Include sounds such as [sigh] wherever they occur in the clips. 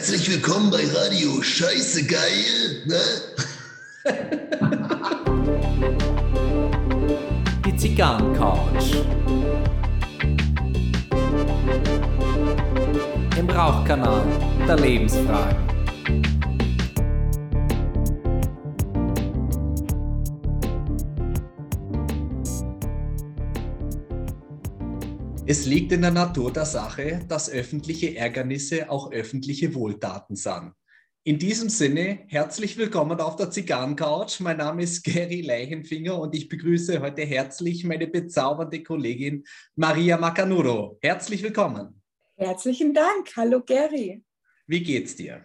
Herzlich willkommen bei Radio Scheiße Geil. Ne? [laughs] Die Zigarrencouch. Im Rauchkanal der Lebensfragen. Es liegt in der Natur der Sache, dass öffentliche Ärgernisse auch öffentliche Wohltaten sind. In diesem Sinne, herzlich willkommen auf der Zigarrencouch. Mein Name ist Gary Leichenfinger und ich begrüße heute herzlich meine bezaubernde Kollegin Maria Macanudo. Herzlich willkommen. Herzlichen Dank. Hallo Gary. Wie geht's dir?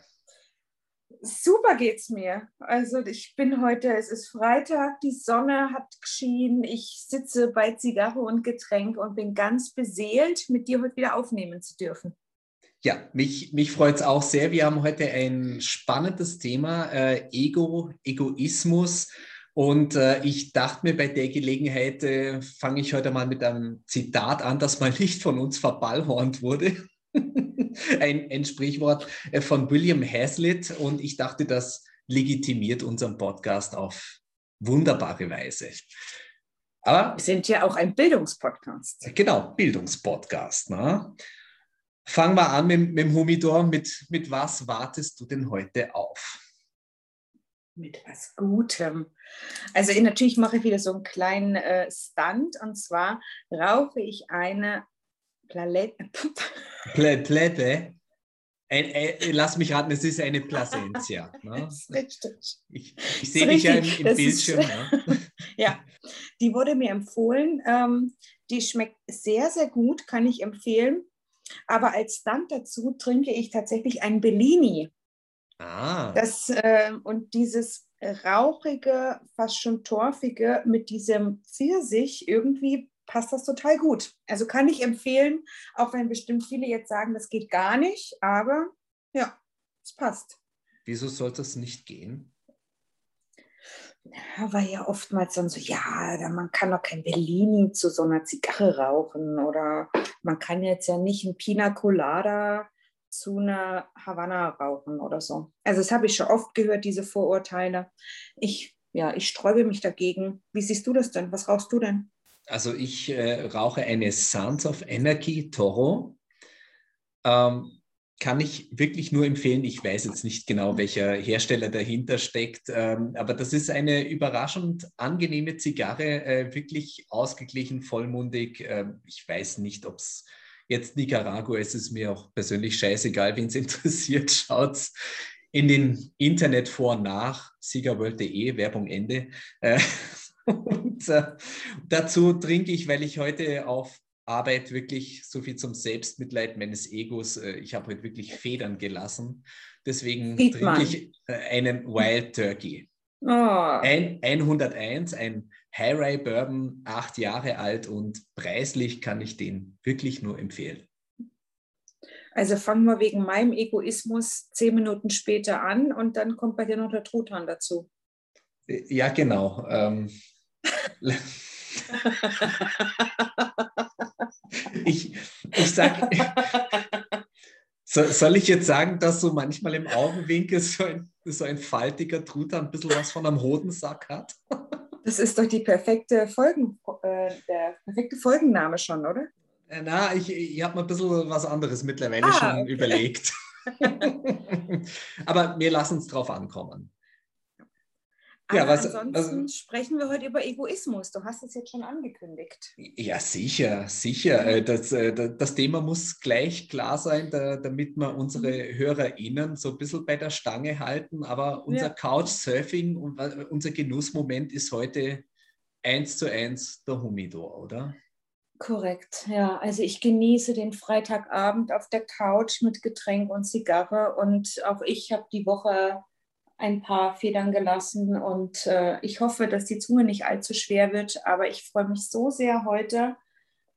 Super geht's mir. Also ich bin heute, es ist Freitag, die Sonne hat geschienen, ich sitze bei Zigarre und Getränk und bin ganz beseelt, mit dir heute wieder aufnehmen zu dürfen. Ja, mich, mich freut es auch sehr. Wir haben heute ein spannendes Thema, äh, Ego, Egoismus. Und äh, ich dachte mir, bei der Gelegenheit äh, fange ich heute mal mit einem Zitat an, das mal nicht von uns verballhornt wurde. [laughs] ein, ein Sprichwort äh, von William Hazlitt und ich dachte, das legitimiert unseren Podcast auf wunderbare Weise. Aber, Wir sind ja auch ein Bildungspodcast. Genau, Bildungspodcast. Ne? Fangen wir an mit, mit dem Humidor. Mit, mit was wartest du denn heute auf? Mit was Gutem. Also ich, natürlich mache ich wieder so einen kleinen äh, Stunt und zwar rauche ich eine Palette. Plette. Ein, ein, lass mich raten, es ist eine Placentia. [laughs] Ne? Ich, ich sehe dich ja im, im Bildschirm. Ist, ne? [laughs] ja, die wurde mir empfohlen. Ähm, die schmeckt sehr, sehr gut, kann ich empfehlen. Aber als Stunt dazu trinke ich tatsächlich ein Bellini. Ah. Das, äh, und dieses rauchige, fast schon torfige mit diesem Pfirsich irgendwie passt das total gut. Also kann ich empfehlen, auch wenn bestimmt viele jetzt sagen, das geht gar nicht, aber ja, es passt. Wieso sollte es nicht gehen? Ja, weil ja oftmals dann so, ja, man kann doch kein Bellini zu so einer Zigarre rauchen oder man kann jetzt ja nicht ein Pina Colada zu einer Havanna rauchen oder so. Also das habe ich schon oft gehört, diese Vorurteile. Ich, ja, ich sträube mich dagegen. Wie siehst du das denn? Was rauchst du denn? Also ich äh, rauche eine Sons of Energy Toro. Ähm, kann ich wirklich nur empfehlen. Ich weiß jetzt nicht genau, welcher Hersteller dahinter steckt, ähm, aber das ist eine überraschend angenehme Zigarre, äh, wirklich ausgeglichen, vollmundig. Äh, ich weiß nicht, ob es jetzt Nicaragua ist, es mir auch persönlich scheißegal, wen es [laughs] interessiert. Schaut in den Internet vor und nach, siegerworld.de, Werbung Ende. Äh, und äh, dazu trinke ich, weil ich heute auf Arbeit wirklich so viel zum Selbstmitleid meines Egos, äh, ich habe heute wirklich Federn gelassen. Deswegen Sieht trinke man. ich äh, einen Wild Turkey. Oh. Ein, 101, ein High Rye Bourbon, acht Jahre alt und preislich kann ich den wirklich nur empfehlen. Also fangen wir wegen meinem Egoismus zehn Minuten später an und dann kommt bei dir noch der Truthahn dazu. Äh, ja, genau. Ähm, [laughs] ich, ich sag, so, soll ich jetzt sagen, dass so manchmal im Augenwinkel so ein, so ein faltiger Truthahn ein bisschen was von einem Hodensack hat? Das ist doch die perfekte Folgen, äh, der perfekte Folgenname schon, oder? Äh, na, ich, ich habe mir ein bisschen was anderes mittlerweile ah, schon okay. überlegt. [laughs] Aber wir lassen es drauf ankommen. Aber ja, was, ansonsten was, sprechen wir heute über Egoismus. Du hast es jetzt schon angekündigt. Ja, sicher, sicher. Äh, das, äh, das Thema muss gleich klar sein, damit wir unsere mhm. HörerInnen so ein bisschen bei der Stange halten. Aber unser ja. Couchsurfing und unser Genussmoment ist heute eins zu eins der Humidor, oder? Korrekt, ja. Also ich genieße den Freitagabend auf der Couch mit Getränk und Zigarre und auch ich habe die Woche ein paar Federn gelassen und äh, ich hoffe, dass die Zunge nicht allzu schwer wird. Aber ich freue mich so sehr heute,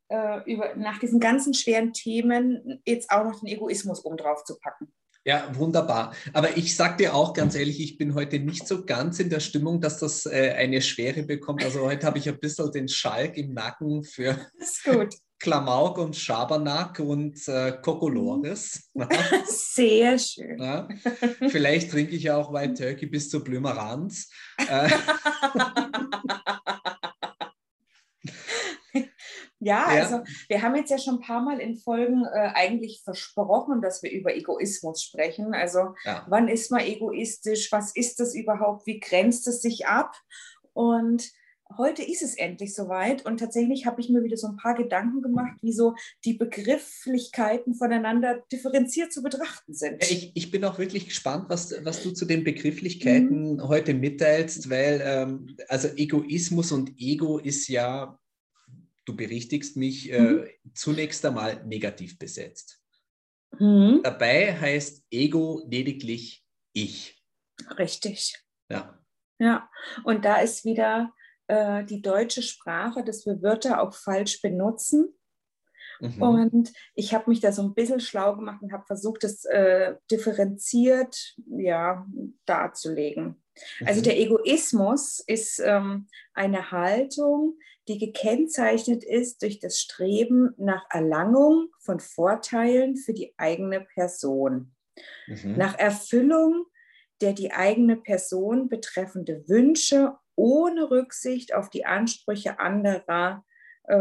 äh, über, nach diesen ganzen schweren Themen jetzt auch noch den Egoismus oben drauf zu packen. Ja, wunderbar. Aber ich sage dir auch ganz ehrlich, ich bin heute nicht so ganz in der Stimmung, dass das äh, eine Schwere bekommt. Also heute habe ich ein bisschen den Schalk im Nacken für, Klamauk und Schabernack und äh, Kokolores. [laughs] Sehr schön. Ja. Vielleicht trinke ich auch White Turkey bis zur Blümeranz. Äh, [laughs] Ja, ja, also wir haben jetzt ja schon ein paar Mal in Folgen äh, eigentlich versprochen, dass wir über Egoismus sprechen. Also ja. wann ist man egoistisch? Was ist das überhaupt? Wie grenzt es sich ab? Und heute ist es endlich soweit. Und tatsächlich habe ich mir wieder so ein paar Gedanken gemacht, wie so die Begrifflichkeiten voneinander differenziert zu betrachten sind. Ich, ich bin auch wirklich gespannt, was, was du zu den Begrifflichkeiten mhm. heute mitteilst, weil ähm, also Egoismus und Ego ist ja du berichtigst mich, äh, mhm. zunächst einmal negativ besetzt. Mhm. Dabei heißt Ego lediglich ich. Richtig. Ja. Ja, und da ist wieder äh, die deutsche Sprache, dass wir Wörter auch falsch benutzen. Mhm. Und ich habe mich da so ein bisschen schlau gemacht und habe versucht, das äh, differenziert ja, darzulegen. Also mhm. der Egoismus ist ähm, eine Haltung, die gekennzeichnet ist durch das Streben nach Erlangung von Vorteilen für die eigene Person, mhm. nach Erfüllung der die eigene Person betreffende Wünsche ohne Rücksicht auf die Ansprüche anderer äh,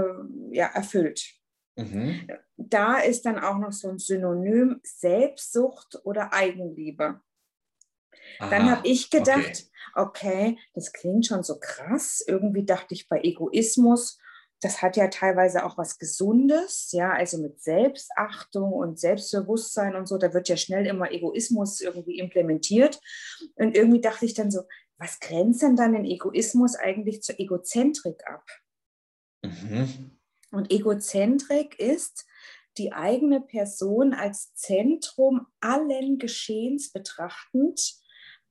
ja, erfüllt. Mhm. Da ist dann auch noch so ein Synonym Selbstsucht oder Eigenliebe. Aha, dann habe ich gedacht, okay. okay, das klingt schon so krass. Irgendwie dachte ich bei Egoismus, das hat ja teilweise auch was Gesundes, ja, also mit Selbstachtung und Selbstbewusstsein und so, da wird ja schnell immer Egoismus irgendwie implementiert. Und irgendwie dachte ich dann so, was grenzt denn dann den Egoismus eigentlich zur Egozentrik ab? Mhm. Und Egozentrik ist, die eigene Person als Zentrum allen Geschehens betrachtend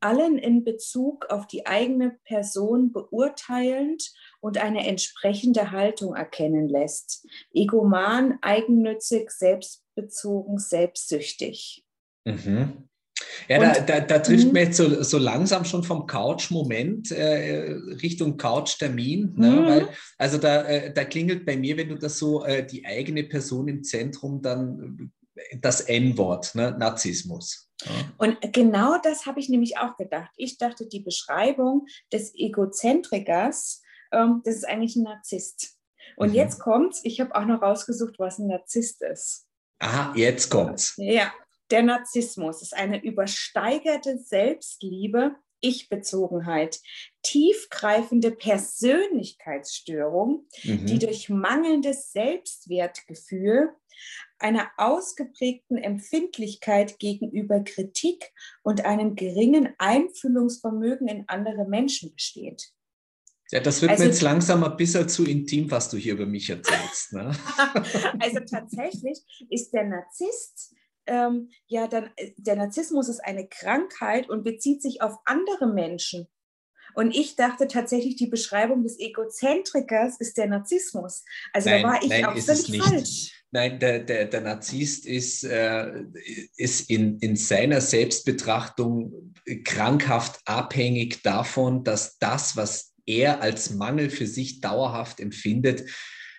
allen in Bezug auf die eigene Person beurteilend und eine entsprechende Haltung erkennen lässt. Egoman, eigennützig, selbstbezogen, selbstsüchtig. Mhm. Ja, da, da, da, trifft mhm. man jetzt so, so langsam schon vom Couch-Moment äh, Richtung Couch-Termin. Ne? Mhm. Weil, also da, äh, da klingelt bei mir, wenn du das so, äh, die eigene Person im Zentrum, dann äh, das N-Wort, ne? Narzissmus. Und genau das habe ich nämlich auch gedacht. Ich dachte, die Beschreibung des Egozentrikers, ähm, das ist eigentlich ein Narzisst. Und mhm. jetzt kommt's, ich habe auch noch rausgesucht, was ein Narzisst ist. Aha, jetzt kommt's. Ja, der Narzissmus ist eine übersteigerte Selbstliebe, Ich-Bezogenheit, tiefgreifende Persönlichkeitsstörung, mhm. die durch mangelndes Selbstwertgefühl einer ausgeprägten Empfindlichkeit gegenüber Kritik und einem geringen Einfühlungsvermögen in andere Menschen besteht. Ja, das wird also, mir jetzt langsam ein bisschen zu intim, was du hier über mich erzählst. Ne? [laughs] also tatsächlich ist der Narzisst, ähm, ja, dann, äh, der Narzissmus ist eine Krankheit und bezieht sich auf andere Menschen. Und ich dachte tatsächlich, die Beschreibung des Egozentrikers ist der Narzissmus. Also nein, da war ich nein, auch völlig falsch. Nein, der, der, der Narzisst ist, äh, ist in, in seiner Selbstbetrachtung krankhaft abhängig davon, dass das, was er als Mangel für sich dauerhaft empfindet,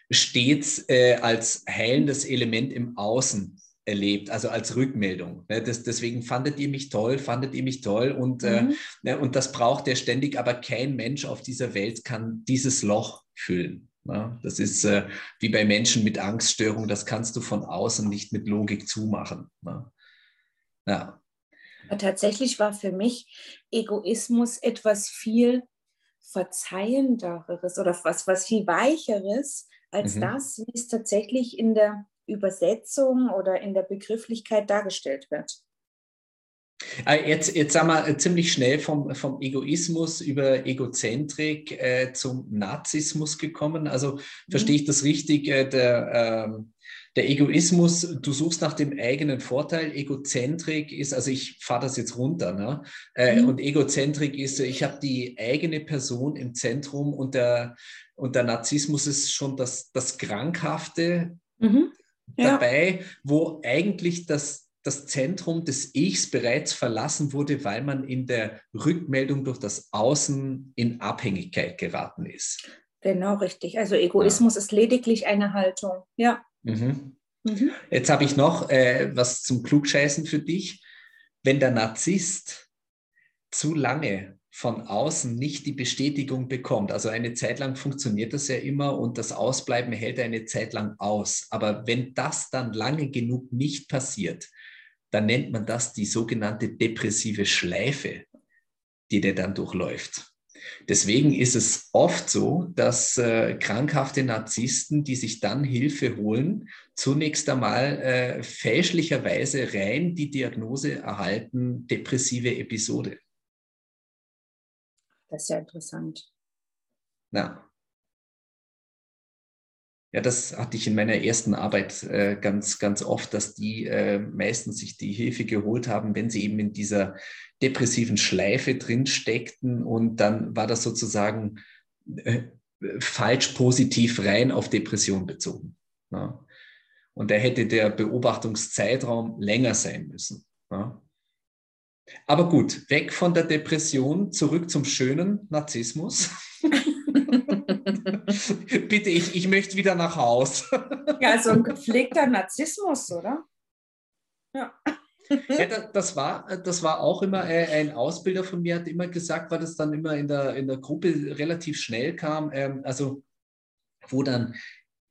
stets äh, als heilendes Element im Außen erlebt, also als Rückmeldung. Ne? Das, deswegen fandet ihr mich toll, fandet ihr mich toll und, äh, mhm. äh, ne? und das braucht er ständig, aber kein Mensch auf dieser Welt kann dieses Loch füllen. Ja, das ist äh, wie bei Menschen mit Angststörung, das kannst du von außen nicht mit Logik zumachen. Ja. ja. Tatsächlich war für mich Egoismus etwas viel Verzeihenderes oder was, was viel Weicheres als mhm. das, wie es tatsächlich in der Übersetzung oder in der Begrifflichkeit dargestellt wird. Äh, jetzt, jetzt sind wir ziemlich schnell vom, vom Egoismus über Egozentrik äh, zum Narzissmus gekommen. Also mhm. verstehe ich das richtig? Äh, der, äh, der Egoismus, du suchst nach dem eigenen Vorteil. Egozentrik ist, also ich fahre das jetzt runter, ne? Äh, mhm. und Egozentrik ist, ich habe die eigene Person im Zentrum und der, und der Narzissmus ist schon das, das Krankhafte mhm. Ja. dabei, wo eigentlich das das Zentrum des Ichs bereits verlassen wurde, weil man in der Rückmeldung durch das Außen in Abhängigkeit geraten ist. Genau, richtig. Also Egoismus ja. ist lediglich eine Haltung. Ja. Mhm. Mhm. Jetzt habe ich noch äh, was zum Klugscheißen für dich. Wenn der Narzisst zu lange von außen nicht die Bestätigung bekommt, also eine Zeit lang funktioniert das ja immer und das Ausbleiben hält eine Zeit lang aus. Aber wenn das dann lange genug nicht passiert, dann nennt man das die sogenannte depressive Schleife, die der dann durchläuft. Deswegen ist es oft so, dass äh, krankhafte Narzissten, die sich dann Hilfe holen, zunächst einmal äh, fälschlicherweise rein die Diagnose erhalten, depressive Episode. Das ist ja interessant. Ja. Ja, das hatte ich in meiner ersten Arbeit äh, ganz, ganz oft, dass die äh, meistens sich die Hilfe geholt haben, wenn sie eben in dieser depressiven Schleife drin steckten und dann war das sozusagen äh, falsch positiv rein auf Depression bezogen. Ja. Und da hätte der Beobachtungszeitraum länger sein müssen. Ja. Aber gut, weg von der Depression, zurück zum schönen Narzissmus. [laughs] Bitte, ich, ich möchte wieder nach Haus. [laughs] ja, so ein gepflegter Narzissmus, oder? Ja. ja das, war, das war auch immer äh, ein Ausbilder von mir, hat immer gesagt, weil das dann immer in der, in der Gruppe relativ schnell kam, ähm, also wo dann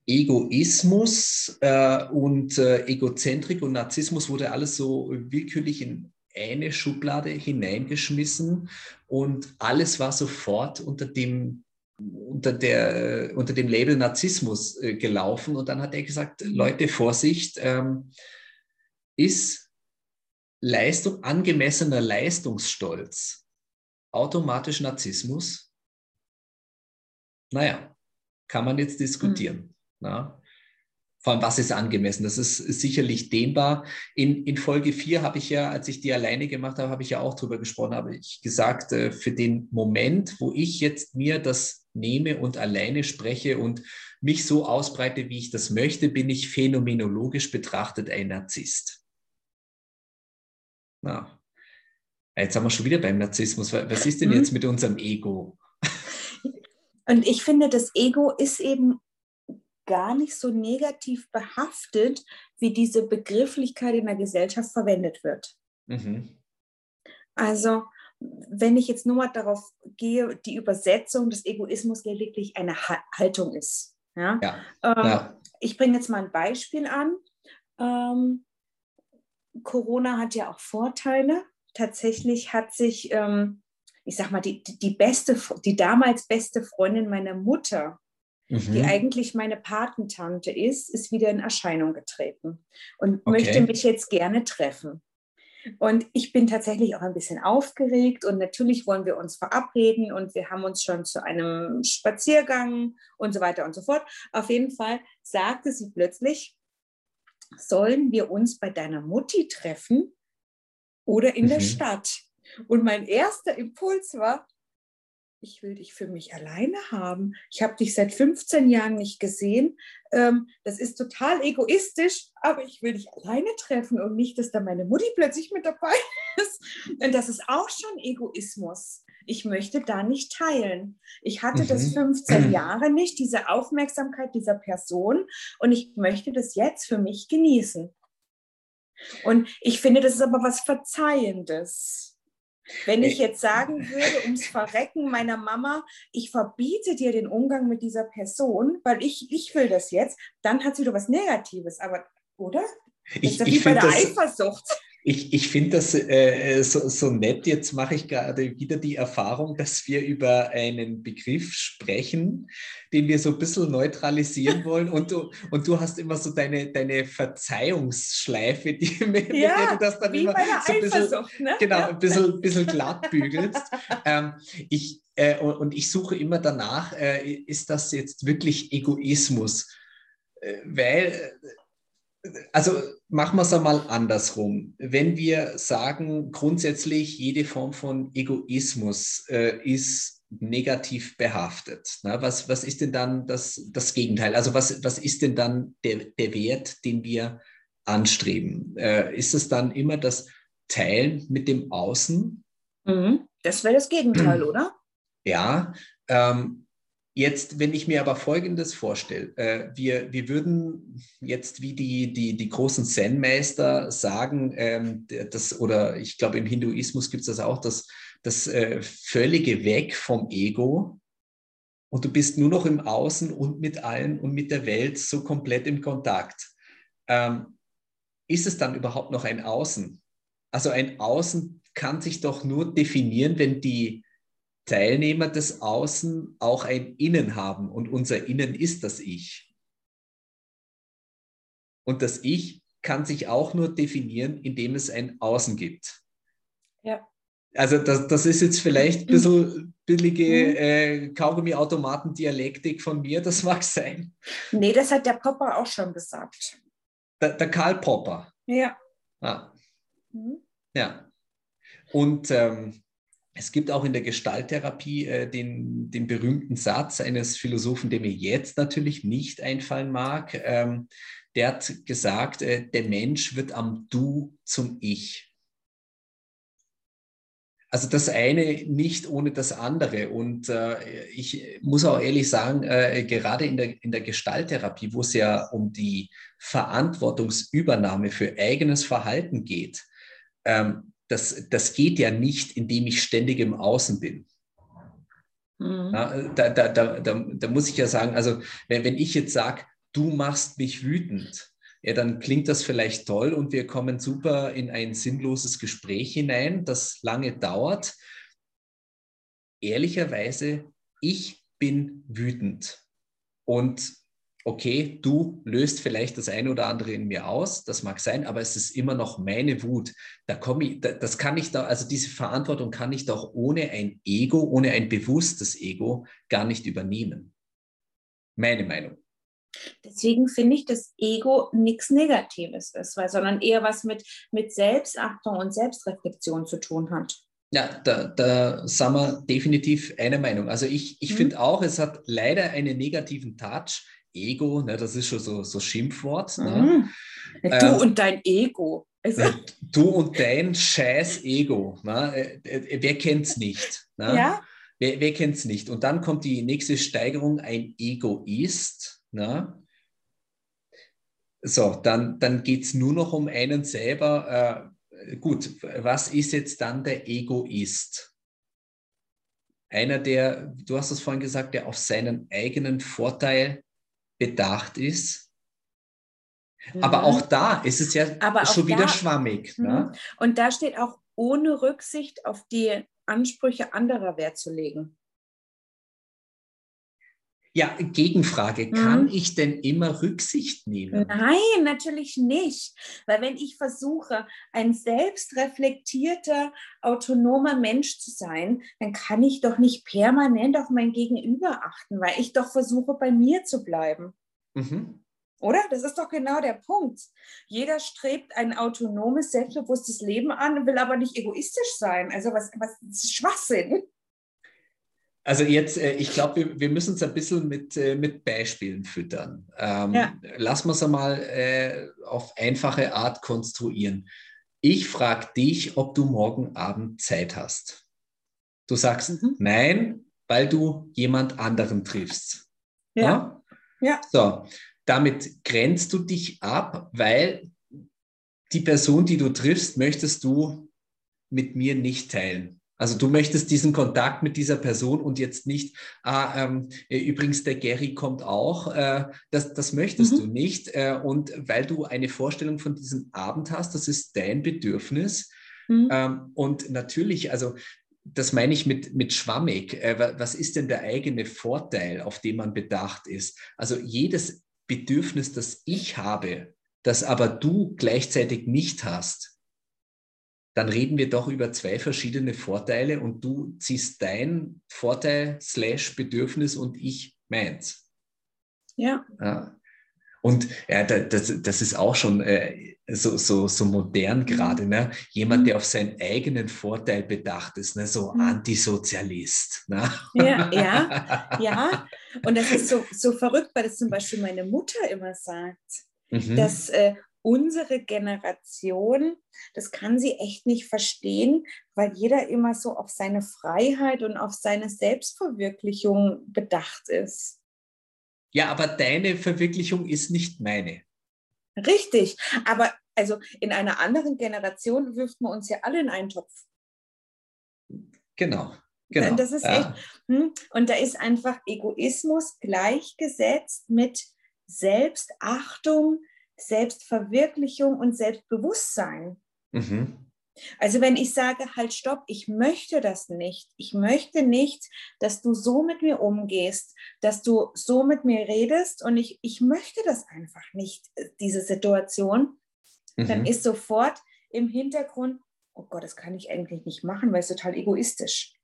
Egoismus äh, und äh, Egozentrik und Narzissmus wurde alles so willkürlich in eine Schublade hineingeschmissen und alles war sofort unter dem unter, der, unter dem Label Narzissmus äh, gelaufen und dann hat er gesagt, Leute, Vorsicht, ähm, ist Leistung, angemessener Leistungsstolz automatisch Narzissmus? Naja, kann man jetzt diskutieren. Mhm. Vor allem, was ist angemessen? Das ist sicherlich dehnbar. In, in Folge 4 habe ich ja, als ich die alleine gemacht habe, habe ich ja auch darüber gesprochen, habe ich gesagt, äh, für den Moment, wo ich jetzt mir das nehme und alleine spreche und mich so ausbreite, wie ich das möchte, bin ich phänomenologisch betrachtet ein Narzisst. Na, jetzt haben wir schon wieder beim Narzissmus. Was ist denn mhm. jetzt mit unserem Ego? Und ich finde, das Ego ist eben gar nicht so negativ behaftet, wie diese Begrifflichkeit in der Gesellschaft verwendet wird. Mhm. Also, wenn ich jetzt nur mal darauf gehe, die Übersetzung des Egoismus lediglich eine Haltung ist. Ja? ja. Ähm, ja. Ich bringe jetzt mal ein Beispiel an. Ähm, Corona hat ja auch Vorteile. Tatsächlich hat sich, ähm, ich sag mal, die, die beste, die damals beste Freundin meiner Mutter mhm. die eigentlich meine Patentante ist, ist wieder in Erscheinung getreten und okay. möchte mich jetzt gerne treffen. Und ich bin tatsächlich auch ein bisschen aufgeregt und natürlich wollen wir uns verabreden und wir haben uns schon zu einem Spaziergang und so weiter und so fort. Auf jeden Fall sagte sie plötzlich, sollen wir uns bei deiner Mutti treffen oder in mhm. der Stadt? Und mein erster Impuls war, ich will dich für mich alleine haben. Ich habe dich seit 15 Jahren nicht gesehen. Ähm, das ist total egoistisch, aber ich will dich alleine treffen und nicht, dass da meine Mutti plötzlich mit dabei [laughs] ist. Und das ist auch schon Egoismus. Ich möchte da nicht teilen. Ich hatte mhm. das [clears throat] 15 Jahre nicht, diese Aufmerksamkeit dieser Person und ich möchte das jetzt für mich genießen. Und ich finde, das ist aber was Verzeihendes. Wenn ich jetzt sagen würde, ums Verrecken meiner Mama, ich verbiete dir den Umgang mit dieser Person, weil ich, ich will das jetzt, dann hat sie doch was Negatives. Aber, oder? Das ich, ist ja wie bei der das, Eifersucht. Ich, ich finde das äh, so, so nett. Jetzt mache ich gerade wieder die Erfahrung, dass wir über einen Begriff sprechen, den wir so ein bisschen neutralisieren [laughs] wollen. Und du, und du hast immer so deine, deine Verzeihungsschleife, die [laughs] mit, ja, du das dann immer so ein bisschen, ne? genau, ja. ein bisschen, bisschen glatt bügelst. [laughs] ähm, ich, äh, und, und, ich suche immer danach, äh, ist das jetzt wirklich Egoismus? Äh, weil also machen wir es einmal andersrum. Wenn wir sagen, grundsätzlich jede Form von Egoismus äh, ist negativ behaftet, na, was, was ist denn dann das, das Gegenteil? Also was, was ist denn dann der, der Wert, den wir anstreben? Äh, ist es dann immer das Teilen mit dem Außen? Mhm. Das wäre das Gegenteil, oder? Ja, ähm, Jetzt, wenn ich mir aber Folgendes vorstelle, äh, wir, wir würden jetzt wie die, die, die großen Zen-Meister sagen, ähm, das, oder ich glaube im Hinduismus gibt es das auch, das, das äh, völlige Weg vom Ego und du bist nur noch im Außen und mit allen und mit der Welt so komplett im Kontakt. Ähm, ist es dann überhaupt noch ein Außen? Also ein Außen kann sich doch nur definieren, wenn die Teilnehmer des Außen auch ein Innen haben und unser Innen ist das Ich. Und das Ich kann sich auch nur definieren, indem es ein Außen gibt. Ja. Also das, das ist jetzt vielleicht ein bisschen billige mhm. äh, Kaugummi-Automaten-Dialektik von mir, das mag sein. Nee, das hat der Popper auch schon gesagt. Der, der Karl Popper. Ja. Ah. Mhm. Ja. Und ähm, es gibt auch in der Gestalttherapie äh, den, den berühmten Satz eines Philosophen, der mir jetzt natürlich nicht einfallen mag. Ähm, der hat gesagt, äh, der Mensch wird am Du zum Ich. Also das eine nicht ohne das andere. Und äh, ich muss auch ehrlich sagen, äh, gerade in der, in der Gestalttherapie, wo es ja um die Verantwortungsübernahme für eigenes Verhalten geht, ähm, das, das geht ja nicht, indem ich ständig im Außen bin. Mhm. Ja, da, da, da, da, muss ich ja sagen, also wenn, wenn ich jetzt sage, du machst mich wütend, ja, dann klingt das vielleicht toll und wir kommen super in ein sinnloses Gespräch hinein, das lange dauert. Ehrlicherweise, ich bin wütend. Und okay, du löst vielleicht das eine oder andere in mir aus, das mag sein, aber es ist immer noch meine Wut. Da komme ich, das kann ich da, also diese Verantwortung kann ich doch ohne ein Ego, ohne ein bewusstes Ego gar nicht übernehmen. Meine Meinung. Deswegen finde ich, dass Ego nichts Negatives ist, weil, sondern eher was mit, mit Selbstachtung und Selbstreflexion zu tun hat. Ja, da, da sind wir definitiv einer Meinung. Also ich, ich mhm. finde auch, es hat leider einen negativen Touch. Ego, ne, das ist schon so, so Schimpfwort. Ne? Mhm. Du ähm, und dein Ego. Also. Du und dein scheiß Ego. Ne? Äh, äh, wer kennt es nicht? Ne? Ja. Wer, wer kennt es nicht? Und dann kommt die nächste Steigerung, ein Egoist. Na? So, dann, dann geht es nur noch um einen selber. Äh, gut, was ist jetzt dann der Egoist? Einer, der, du hast es vorhin gesagt, der auf seinen eigenen Vorteil bedacht ist. Mhm. Aber auch da ist es ja Aber schon wieder da, schwammig. Ne? Mhm. Und da steht auch ohne Rücksicht auf die Ansprüche anderer Wert zu legen. Ja, Gegenfrage, kann hm. ich denn immer Rücksicht nehmen? Nein, natürlich nicht. Weil wenn ich versuche, ein selbstreflektierter, autonomer Mensch zu sein, dann kann ich doch nicht permanent auf mein Gegenüber achten, weil ich doch versuche, bei mir zu bleiben. Mhm. Oder? Das ist doch genau der Punkt. Jeder strebt ein autonomes, selbstbewusstes Leben an, will aber nicht egoistisch sein. Also was, was ist Schwachsinn? Also jetzt, äh, ich glaube, wir, wir, müssen es ein bisschen mit, äh, mit Beispielen füttern. Ähm, ja. Lassen wir es einmal äh, auf einfache Art konstruieren. Ich frage dich, ob du morgen Abend Zeit hast. Du sagst mhm. nein, weil du jemand anderen triffst. Ja. ja. ja. So, damit grenzt du dich ab, weil die Person, die du triffst, möchtest du mit mir nicht teilen. Also du möchtest diesen Kontakt mit dieser Person und jetzt nicht, ah, ähm, äh, übrigens der Gary kommt auch, äh, das, das möchtest mhm. du nicht. Äh, und weil du eine Vorstellung von diesem Abend hast, das ist dein Bedürfnis. Mhm. Ähm, und natürlich, also das meine ich mit, mit schwammig. Äh, was ist denn der eigene Vorteil, auf den man bedacht ist? Also jedes Bedürfnis, das ich habe, das aber du gleichzeitig nicht hast, dann reden wir doch über zwei verschiedene Vorteile und du ziehst dein Vorteil slash Bedürfnis und ich meins. Ja. ja. Und ja, das, das ist auch schon äh, so, so, so modern mhm. gerade. Ne? Jemand, mhm. der auf seinen eigenen Vorteil bedacht ist, ne? so mhm. Antisozialist. Ne? Ja, ja, [laughs] ja. Und das ist so, so verrückt, weil das zum Beispiel meine Mutter immer sagt, mhm. dass äh, unsere Generation, das kann sie echt nicht verstehen, weil jeder immer so auf seine Freiheit und auf seine Selbstverwirklichung bedacht ist. Ja, aber deine Verwirklichung ist nicht meine. Richtig, aber also in einer anderen Generation wirft man uns ja alle in einen Topf. Genau. Genau. Das ist ja. echt. Hm, und da ist einfach Egoismus gleichgesetzt mit Selbstachtung, Selbstverwirklichung und Selbstbewusstsein. Mhm. Also wenn ich sage, halt stopp, ich möchte das nicht. Ich möchte nicht, dass du so mit mir umgehst, dass du so mit mir redest und ich, ich möchte das einfach nicht, diese Situation, mhm. dann ist sofort im Hintergrund, oh Gott, das kann ich eigentlich nicht machen, weil es total egoistisch.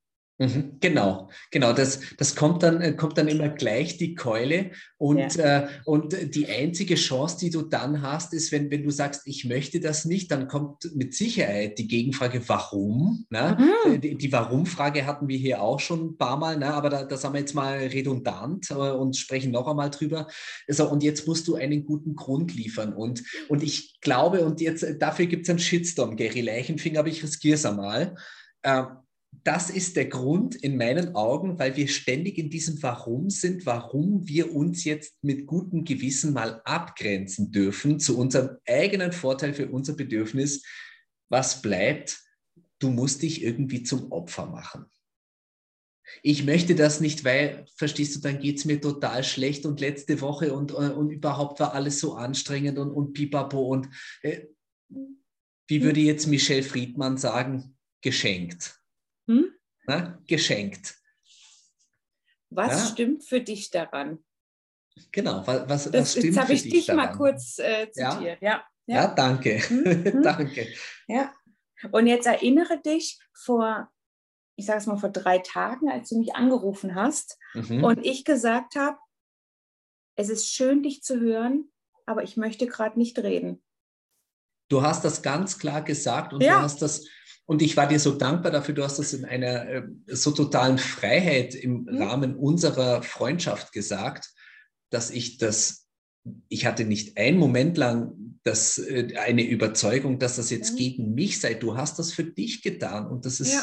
Mhm, genau, genau. Das, das kommt, dann, äh, kommt dann immer gleich die Keule. Und, ja. äh, und die einzige Chance, die du dann hast, ist, wenn, wenn du sagst, ich möchte das nicht, dann kommt mit Sicherheit die Gegenfrage, warum? Ne? Mhm. Die, die Warum-Frage hatten wir hier auch schon ein paar Mal, ne? aber da, das haben wir jetzt mal redundant äh, und sprechen noch einmal drüber. Also, und jetzt musst du einen guten Grund liefern. Und, und ich glaube, und jetzt dafür gibt es einen Shitstorm, Gary Leichenfinger, aber ich riskiere es einmal. Äh, das ist der Grund in meinen Augen, weil wir ständig in diesem Warum sind, warum wir uns jetzt mit gutem Gewissen mal abgrenzen dürfen zu unserem eigenen Vorteil für unser Bedürfnis. Was bleibt? Du musst dich irgendwie zum Opfer machen. Ich möchte das nicht, weil, verstehst du, dann geht es mir total schlecht und letzte Woche und, äh, und überhaupt war alles so anstrengend und, und pipapo und äh, wie würde jetzt Michelle Friedmann sagen, geschenkt. Hm? Na, geschenkt. Was ja? stimmt für dich daran? Genau, was, was, das, was stimmt Jetzt habe ich dich daran? mal kurz äh, zitiert. Ja, ja, ja. danke. Hm? [laughs] hm? danke. Ja. Und jetzt erinnere dich vor, ich sage es mal, vor drei Tagen, als du mich angerufen hast mhm. und ich gesagt habe, es ist schön, dich zu hören, aber ich möchte gerade nicht reden. Du hast das ganz klar gesagt und ja. du hast das und ich war dir so dankbar dafür, du hast das in einer äh, so totalen Freiheit im mhm. Rahmen unserer Freundschaft gesagt, dass ich das, ich hatte nicht einen Moment lang das, äh, eine Überzeugung, dass das jetzt mhm. gegen mich sei. Du hast das für dich getan und das ist, ja.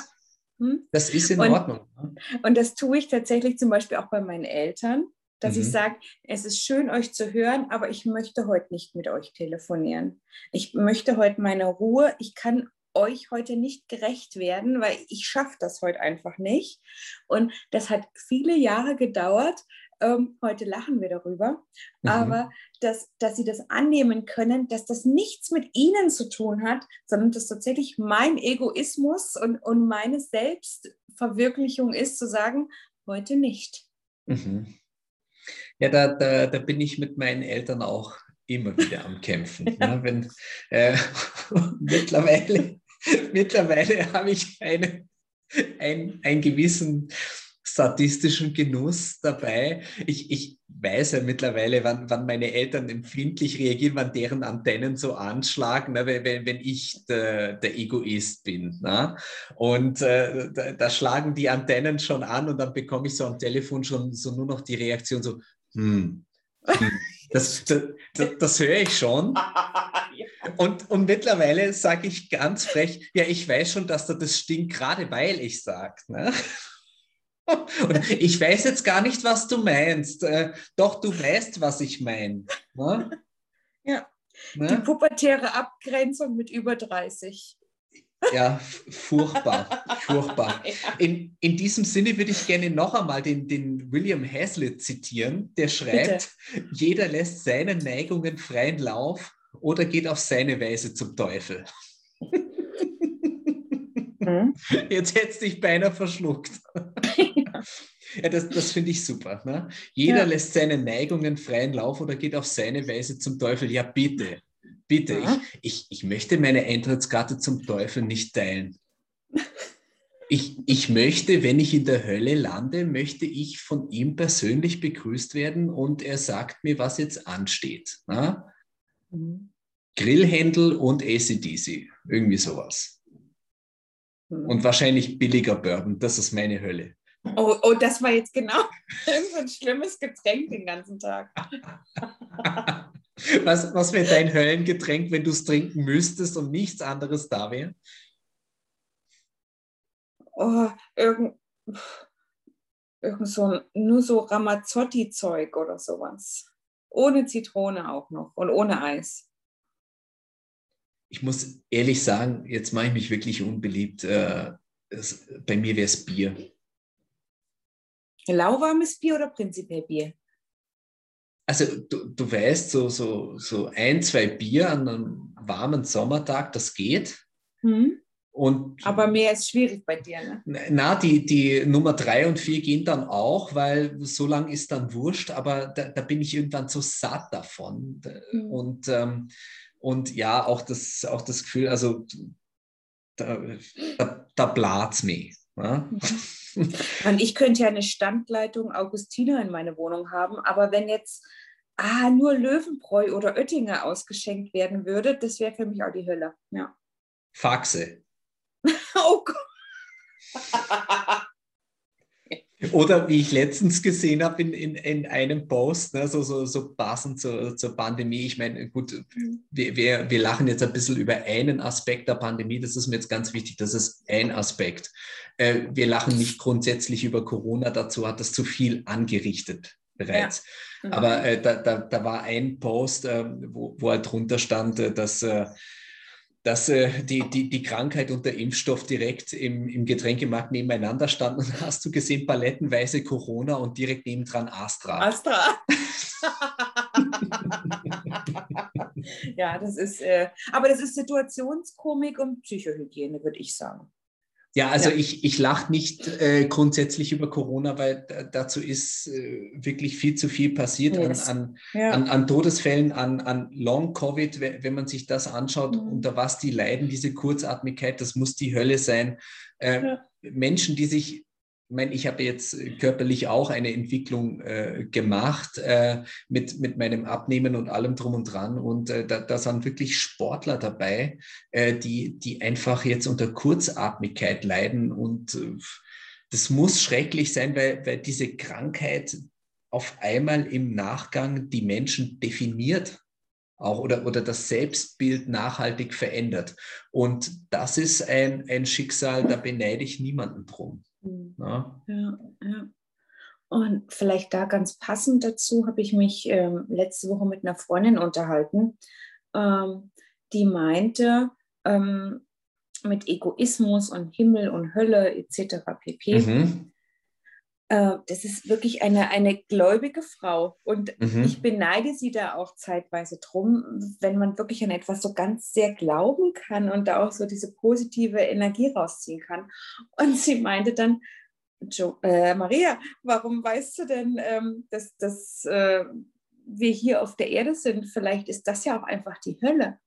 mhm. das ist in und, Ordnung. Ne? Und das tue ich tatsächlich zum Beispiel auch bei meinen Eltern dass mhm. ich sage, es ist schön, euch zu hören, aber ich möchte heute nicht mit euch telefonieren. Ich möchte heute meine Ruhe. Ich kann euch heute nicht gerecht werden, weil ich schaffe das heute einfach nicht. Und das hat viele Jahre gedauert. Ähm, heute lachen wir darüber, mhm. aber dass, dass sie das annehmen können, dass das nichts mit ihnen zu tun hat, sondern dass tatsächlich mein Egoismus und, und meine Selbstverwirklichung ist, zu sagen, heute nicht. Mhm. Ja, da, da, da bin ich mit meinen Eltern auch immer wieder am Kämpfen. [laughs] ja. ne? Wenn, äh, [laughs] mittlerweile mittlerweile habe ich eine, ein, einen gewissen statistischen Genuss dabei. Ich, ich weiß ja mittlerweile, wann, wann meine Eltern empfindlich reagieren, wann deren Antennen so anschlagen, ne, wenn, wenn ich der, der Egoist bin. Ne? Und äh, da, da, schlagen die Antennen schon an und dann bekomme ich so am Telefon schon so nur noch die Reaktion so, hm, hm. Das, das, das, höre ich schon. [laughs] Und, und mittlerweile sage ich ganz frech, ja, ich weiß schon, dass da das stinkt, gerade weil ich sage. Ne? [laughs] Und ich weiß jetzt gar nicht, was du meinst. Äh, doch, du weißt, was ich meine. Ne? [laughs] Ja. Ne? Die pubertäre Abgrenzung mit über 30. Ja, furchtbar, furchtbar. [laughs] In, in diesem Sinne würde ich gerne noch einmal den, den William Hazlitt zitieren, der schreibt, Bitte. jeder lässt seinen Neigungen freien Lauf oder geht auf seine Weise zum Teufel. Hm? [laughs] Jetzt hättest du dich beinahe verschluckt. [laughs] ja, das, das finde ich super. Ne? Jeder ja. lässt seine Neigungen freien Lauf oder geht auf seine Weise zum Teufel. Ja, bitte. Bitte, ja. ich, ich, ich möchte meine Eintrittskarte zum Teufel nicht teilen. Ich, ich möchte, wenn ich in der Hölle lande, möchte ich von ihm persönlich begrüßt werden und er sagt mir, was jetzt ansteht. Na? Mhm. Grillhändel und ACDC, irgendwie sowas. Mhm. Und wahrscheinlich billiger Bourbon, das ist meine Hölle. Oh, oh, das war jetzt genau [laughs] so ein schlimmes Getränk den ganzen Tag. [laughs] was was wäre dein Höllengetränk, wenn du es trinken müsstest und nichts anderes da wäre? Oh, irgend, irgend so, nur so Ramazzotti-Zeug oder sowas. Ohne Zitrone auch noch und ohne Eis. Ich muss ehrlich sagen, jetzt mache ich mich wirklich unbeliebt. Äh, es, bei mir wäre es Bier. Lauwarmes Bier oder prinzipiell Bier? Also du, du weißt, so, so, so ein, zwei Bier an einem warmen Sommertag, das geht. Hm? Und Aber mehr ist schwierig bei dir, ne? Na, die, die Nummer drei und vier gehen dann auch, weil so lang ist dann wurscht, aber da, da bin ich irgendwann so satt davon. Mhm. Und, ähm, und ja, auch das, auch das Gefühl, also da, da, da blat's mir. Ja? [laughs] Und ich könnte ja eine Standleitung Augustiner in meine Wohnung haben, aber wenn jetzt ah, nur Löwenbräu oder Oettinger ausgeschenkt werden würde, das wäre für mich auch die Hölle. Ja. Faxe. [laughs] Oh Gott. [laughs] Oder wie ich letztens gesehen habe in, in, in einem Post, ne, so, so, so passend zur, zur Pandemie. Ich meine, gut, wir, wir, wir lachen jetzt ein bisschen über einen Aspekt der Pandemie, das ist mir jetzt ganz wichtig, das ist ein Aspekt. Äh, wir lachen nicht grundsätzlich über Corona, dazu hat das zu viel angerichtet bereits. Ja. Mhm. Aber äh, da, da, da war ein Post, äh, wo, wo halt drunter stand, äh, dass äh, dass äh, die, die, die Krankheit und der Impfstoff direkt im, im Getränkemarkt nebeneinander standen. Und hast du gesehen, palettenweise Corona und direkt nebendran Astra. Astra. [laughs] ja, das ist, äh, aber das ist Situationskomik und Psychohygiene, würde ich sagen. Ja, also Ja. ich, ich lache nicht äh, grundsätzlich über Corona, weil da, dazu ist äh, wirklich viel zu viel passiert Nee, an, an, Ja. an, an Todesfällen, an, an Long-Covid, we- wenn man sich das anschaut, Mhm. unter was die leiden, diese Kurzatmigkeit, das muss die Hölle sein. Äh, Ja. Menschen, die sich, ich meine, ich habe jetzt körperlich auch eine Entwicklung äh, gemacht äh, mit, mit meinem Abnehmen und allem drum und dran. Und äh, da, da sind wirklich Sportler dabei, äh, die, die einfach jetzt unter Kurzatmigkeit leiden. Und äh, das muss schrecklich sein, weil, weil diese Krankheit auf einmal im Nachgang die Menschen definiert auch oder, oder das Selbstbild nachhaltig verändert. Und das ist ein, ein Schicksal, da beneide ich niemanden drum. Mhm. Ja? Ja, ja. Und vielleicht da ganz passend dazu habe ich mich ähm, letzte Woche mit einer Freundin unterhalten, ähm, die meinte, ähm, mit Egoismus und Himmel und Hölle etc. pp. Mhm. Äh, das ist wirklich eine, eine gläubige Frau. Und Mhm. ich beneide sie da auch zeitweise drum, wenn man wirklich an etwas so ganz sehr glauben kann und da auch so diese positive Energie rausziehen kann. Und sie meinte dann, jo, äh, Maria, warum weißt du denn, ähm, dass, dass äh, wir hier auf der Erde sind? Vielleicht ist das ja auch einfach die Hölle.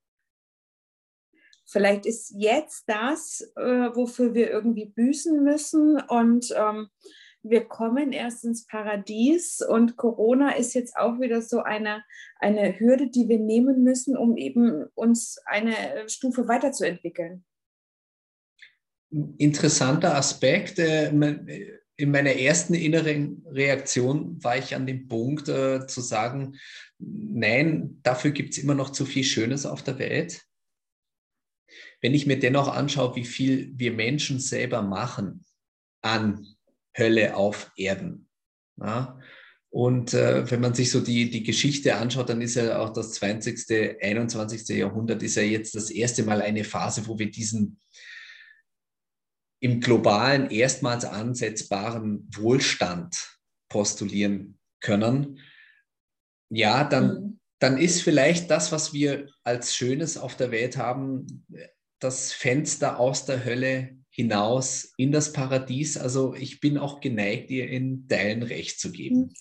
Vielleicht ist jetzt das, äh, wofür wir irgendwie büßen müssen und ähm, wir kommen erst ins Paradies und Corona ist jetzt auch wieder so eine, eine Hürde, die wir nehmen müssen, um eben uns eine Stufe weiterzuentwickeln. Interessanter Aspekt. äh, In meiner ersten inneren Reaktion war ich an dem Punkt äh, zu sagen, nein, dafür gibt es immer noch zu viel Schönes auf der Welt. Wenn ich mir dennoch anschaue, wie viel wir Menschen selber machen an Hölle auf Erden. Ja? Und äh, wenn man sich so die, die Geschichte anschaut, dann ist ja auch das 20., 21. Jahrhundert ist ja jetzt das erste Mal eine Phase, wo wir diesen im globalen erstmals ansetzbaren Wohlstand postulieren können. Ja, dann, Mhm. dann ist vielleicht das, was wir als Schönes auf der Welt haben, das Fenster aus der Hölle hinaus in das Paradies. Also ich bin auch geneigt, dir in Teilen recht zu geben.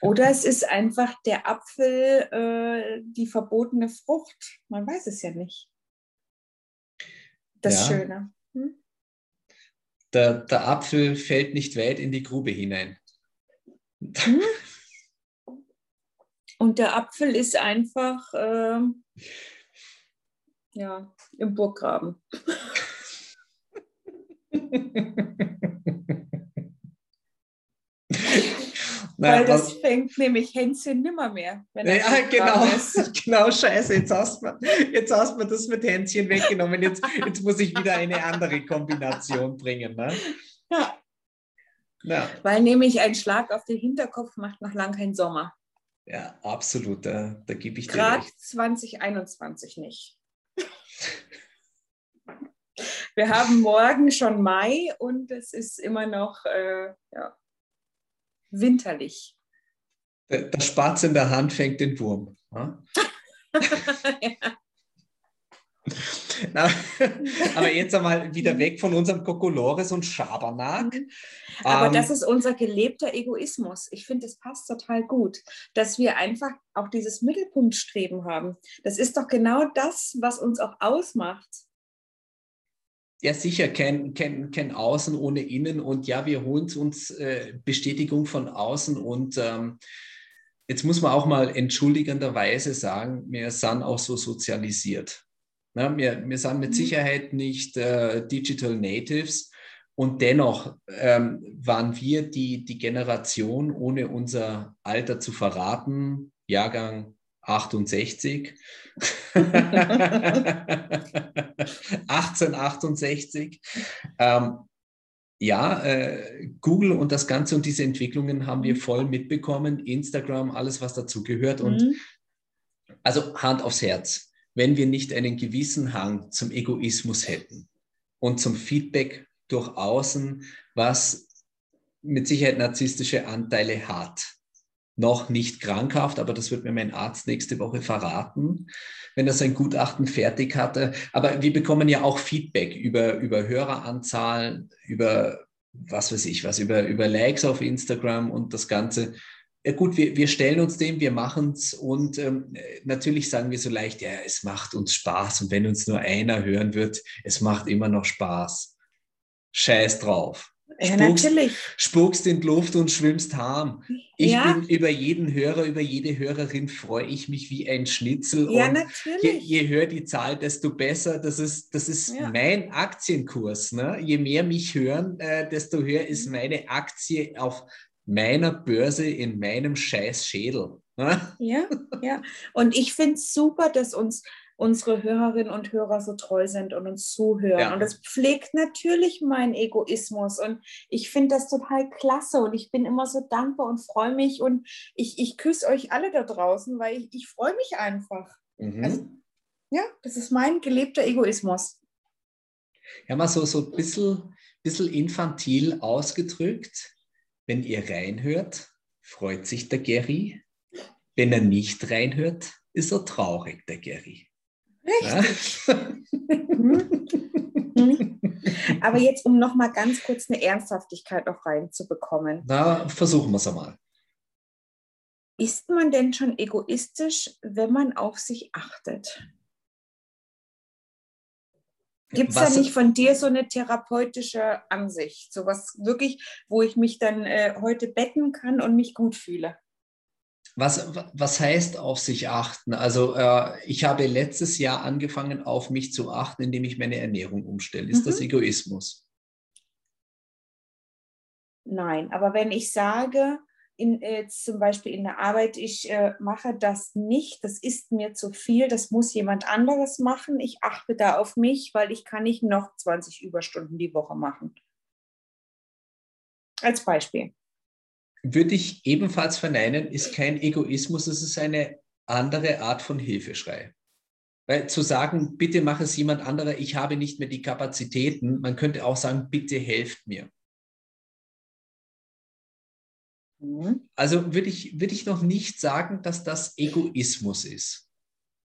Oder es ist einfach der Apfel, äh, die verbotene Frucht. Man weiß es ja nicht. Das Ja. Schöne. Hm? Der, der Apfel fällt nicht weit in die Grube hinein. Hm? Und der Apfel ist einfach ähm, ja, im Burggraben. [laughs] [laughs] Weil Na, das fängt nämlich Hänschen nimmer mehr. ja, genau, [laughs] genau, scheiße. Jetzt hast, du, jetzt hast du das mit Hänschen weggenommen. Jetzt, jetzt muss ich wieder eine andere Kombination bringen. Ne? Ja. ja. Weil nämlich ein Schlag auf den Hinterkopf macht noch lang keinen Sommer. Ja, absolut. Da, da gebe ich Grad dir recht. 2021 nicht. [laughs] Wir haben morgen schon Mai und es ist immer noch äh, ja, winterlich. Der, Spatz in der Hand fängt den Wurm. ja. [laughs] Na, aber jetzt einmal wieder weg von unserem Kokolores und Schabernack. Mhm. Aber ähm, das ist unser gelebter Egoismus. Ich finde, das passt total gut, dass wir einfach auch dieses Mittelpunktstreben haben. Das ist doch genau das, was uns auch ausmacht. Ja, sicher, kein, kein, kein Außen ohne Innen. Und ja, wir holen uns äh, Bestätigung von außen. Und ähm, jetzt muss man auch mal entschuldigenderweise sagen, wir sind auch so sozialisiert. Na, wir, wir sind mit mhm. Sicherheit nicht äh, Digital Natives. Und dennoch ähm, waren wir die, die Generation, ohne unser Alter zu verraten, Jahrgang 68. 1868. [laughs] Ähm, ja, äh, Google und das Ganze und diese Entwicklungen haben wir voll mitbekommen. Instagram, alles, was dazugehört. Und mhm. also Hand aufs Herz, wenn wir nicht einen gewissen Hang zum Egoismus hätten und zum Feedback durch Außen, was mit Sicherheit narzisstische Anteile hat, noch nicht krankhaft, aber das wird mir mein Arzt nächste Woche verraten, wenn er sein Gutachten fertig hatte. Aber wir bekommen ja auch Feedback über, über Höreranzahlen, über was weiß ich was, über, über Likes auf Instagram und das Ganze. Ja gut, wir, wir stellen uns dem, wir machen es und ähm, natürlich sagen wir so leicht, ja, es macht uns Spaß und wenn uns nur einer hören wird, es macht immer noch Spaß. Scheiß drauf. Ja, spuckst, natürlich. Spuckst in die Luft und schwimmst harm. Ich ja. bin über jeden Hörer, über jede Hörerin freue ich mich wie ein Schnitzel. Ja, und natürlich. Je, je, höher die Zahl, desto besser. Das ist, das ist ja. mein Aktienkurs. Ne? Je mehr mich hören, äh, desto höher ist mhm. meine Aktie auf meiner Börse in meinem scheiß Schädel. Ne? Ja, ja. Und ich finde es super, dass uns unsere Hörerinnen und Hörer so treu sind und uns zuhören. Ja. Und das pflegt natürlich meinen Egoismus. Und ich finde das total klasse. Und ich bin immer so dankbar und freue mich. Und ich, ich küsse euch alle da draußen, weil ich, ich freue mich einfach. Mhm. Also, ja, das ist mein gelebter Egoismus. Ja, mal so, so ein bisschen, bisschen infantil ausgedrückt. Wenn ihr reinhört, freut sich der Gary. Wenn er nicht reinhört, ist er traurig, der Gary. Richtig. Mhm. [laughs] Aber jetzt, um noch mal ganz kurz eine Ernsthaftigkeit noch reinzubekommen. Na, versuchen wir es einmal. Ist man denn schon egoistisch, wenn man auf sich achtet? Gibt es da nicht von dir so eine therapeutische Ansicht? So was wirklich, wo ich mich dann äh, heute betten kann und mich gut fühle? Was, was heißt auf sich achten? Also äh, ich habe letztes Jahr angefangen, auf mich zu achten, indem ich meine Ernährung umstelle. Ist mhm. das Egoismus? Nein, aber wenn ich sage, in, äh, zum Beispiel in der Arbeit, ich äh, mache das nicht, das ist mir zu viel, das muss jemand anderes machen, ich achte da auf mich, weil ich kann nicht noch 20 Überstunden die Woche machen. Als Beispiel würde ich ebenfalls verneinen, ist kein Egoismus, es ist eine andere Art von Hilfeschrei. Weil zu sagen, bitte mach es jemand anderer, ich habe nicht mehr die Kapazitäten, man könnte auch sagen, bitte helft mir. Mhm. Also würde ich, würde ich noch nicht sagen, dass das Egoismus ist.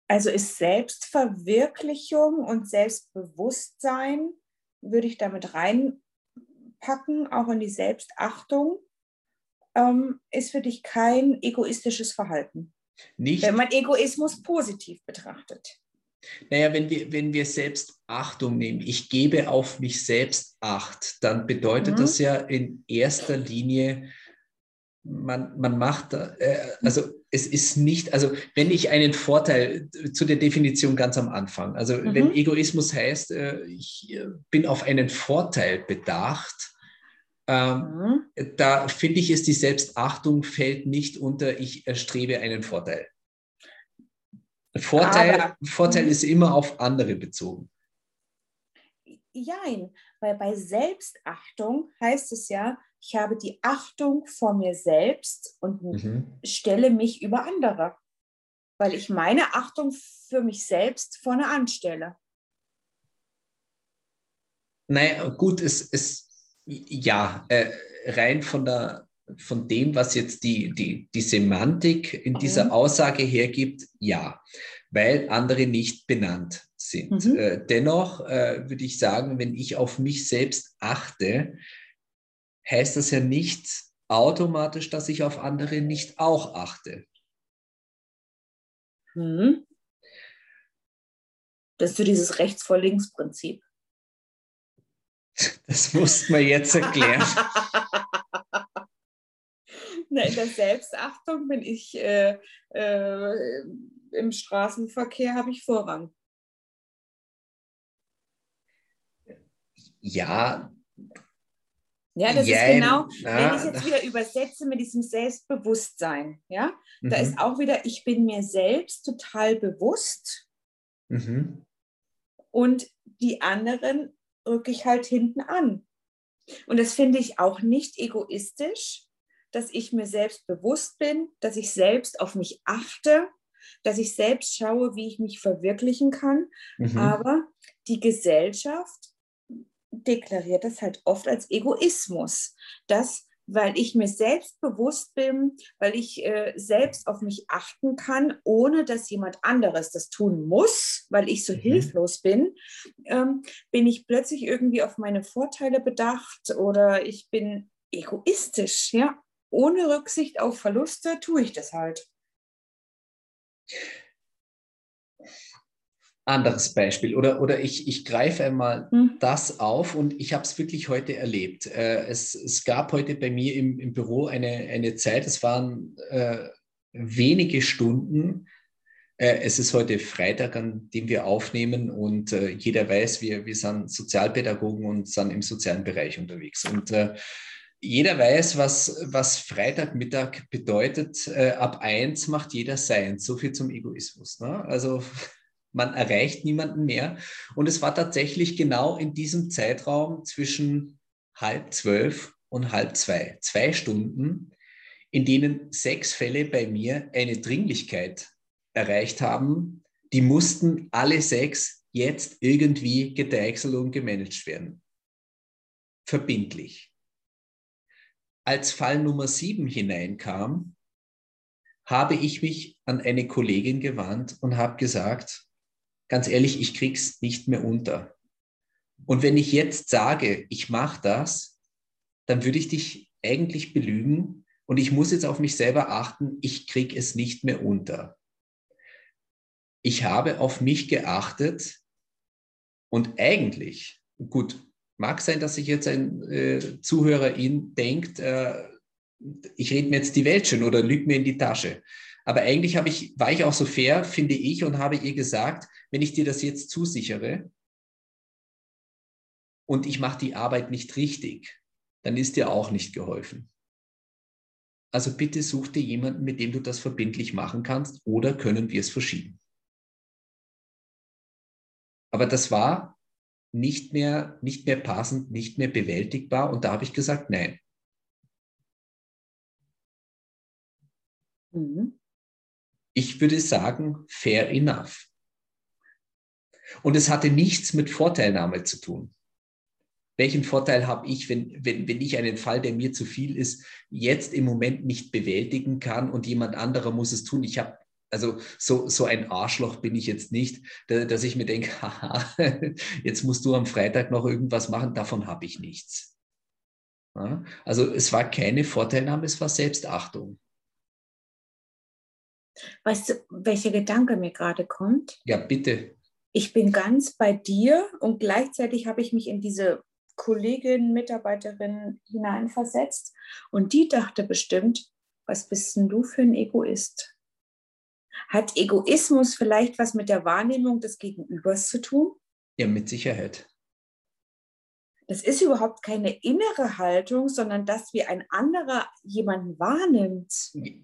Also ist Selbstverwirklichung und Selbstbewusstsein, würde ich damit reinpacken, auch in die Selbstachtung ähm, ist für dich kein egoistisches Verhalten. Nicht, wenn man Egoismus positiv betrachtet. Naja, wenn wir, wenn wir selbst Achtung nehmen, ich gebe auf mich selbst Acht, dann bedeutet mhm. das ja in erster Linie, man, man macht, äh, also es ist nicht, also wenn ich einen Vorteil zu der Definition ganz am Anfang, also mhm. wenn Egoismus heißt, äh, ich äh, bin auf einen Vorteil bedacht, Ähm, mhm. Da finde ich es, die Selbstachtung fällt nicht unter, ich erstrebe einen Vorteil. Vorteil, Aber, Vorteil ist immer auf andere bezogen. Jein, weil bei Selbstachtung heißt es ja, ich habe die Achtung vor mir selbst und mhm. stelle mich über andere, weil ich meine Achtung für mich selbst vorne anstelle. Naja, gut, es, es ja, äh, rein von, der, von dem, was jetzt die, die, die Semantik in dieser mhm. Aussage hergibt, ja, weil andere nicht benannt sind. Mhm. Äh, dennoch äh, würde ich sagen, wenn ich auf mich selbst achte, heißt das ja nicht automatisch, dass ich auf andere nicht auch achte. Mhm. Das ist so dieses Rechts vor Links Prinzip. Das musst man jetzt erklären. [laughs] Na, in der Selbstachtung bin ich äh, äh, im Straßenverkehr habe ich Vorrang. Ja. Ja, das ja, ist genau, na, wenn ich es jetzt wieder übersetze mit diesem Selbstbewusstsein, ja, mhm. da ist auch wieder, ich bin mir selbst total bewusst mhm. und die anderen rücke ich halt hinten an. Und das finde ich auch nicht egoistisch, dass ich mir selbst bewusst bin, dass ich selbst auf mich achte, dass ich selbst schaue, wie ich mich verwirklichen kann. Mhm. Aber die Gesellschaft deklariert das halt oft als Egoismus, dass weil ich mir selbst bewusst bin, weil ich äh, selbst auf mich achten kann, ohne dass jemand anderes das tun muss, weil ich so mhm. hilflos bin, ähm, bin ich plötzlich irgendwie auf meine Vorteile bedacht oder ich bin egoistisch, ja. Ohne Rücksicht auf Verluste tue ich das halt. Anderes Beispiel oder, oder ich, ich greife einmal hm. das auf und ich habe es wirklich heute erlebt. Äh, es, es gab heute bei mir im, im Büro eine, eine Zeit, es waren äh, wenige Stunden. Äh, es ist heute Freitag, an dem wir aufnehmen und äh, jeder weiß, wir, wir sind Sozialpädagogen und sind im sozialen Bereich unterwegs. Und äh, jeder weiß, was, was Freitagmittag bedeutet. Äh, ab eins macht jeder sein. So viel zum Egoismus. Ne? Also man erreicht niemanden mehr. Und es war tatsächlich genau in diesem Zeitraum zwischen halb zwölf und halb zwei, zwei Stunden, in denen sechs Fälle bei mir eine Dringlichkeit erreicht haben. Die mussten alle sechs jetzt irgendwie gedeichselt und gemanagt werden. Verbindlich. Als Fall Nummer sieben hineinkam, habe ich mich an eine Kollegin gewandt und habe gesagt, ganz ehrlich, ich krieg's nicht mehr unter. Und wenn ich jetzt sage, ich mache das, dann würde ich dich eigentlich belügen und ich muss jetzt auf mich selber achten, ich krieg es nicht mehr unter. Ich habe auf mich geachtet und eigentlich, gut, mag sein, dass sich jetzt ein äh, Zuhörerin denkt, äh, ich rede mir jetzt die Welt schön oder lüge mir in die Tasche. Aber eigentlich ich, war ich auch so fair, finde ich, und habe ihr gesagt, wenn ich dir das jetzt zusichere und ich mache die Arbeit nicht richtig, dann ist dir auch nicht geholfen. Also bitte such dir jemanden, mit dem du das verbindlich machen kannst oder können wir es verschieben. Aber das war nicht mehr, nicht mehr passend, nicht mehr bewältigbar und da habe ich gesagt, nein. Mhm ich würde sagen, fair enough. Und es hatte nichts mit Vorteilnahme zu tun. Welchen Vorteil habe ich, wenn, wenn, wenn ich einen Fall, der mir zu viel ist, jetzt im Moment nicht bewältigen kann und jemand anderer muss es tun? Ich habe also so, so ein Arschloch bin ich jetzt nicht, dass ich mir denke, [laughs] haha, jetzt musst du am Freitag noch irgendwas machen, davon habe ich nichts. Ja? Also es war keine Vorteilnahme, es war Selbstachtung. Weißt du, welcher Gedanke mir gerade kommt? Ja, bitte. Ich bin ganz bei dir und gleichzeitig habe ich mich in diese Kollegin, Mitarbeiterin hineinversetzt und die dachte bestimmt, was bist denn du für ein Egoist? Hat Egoismus vielleicht was mit der Wahrnehmung des Gegenübers zu tun? Ja, mit Sicherheit. Das ist überhaupt keine innere Haltung, sondern dass wie ein anderer jemanden wahrnimmt.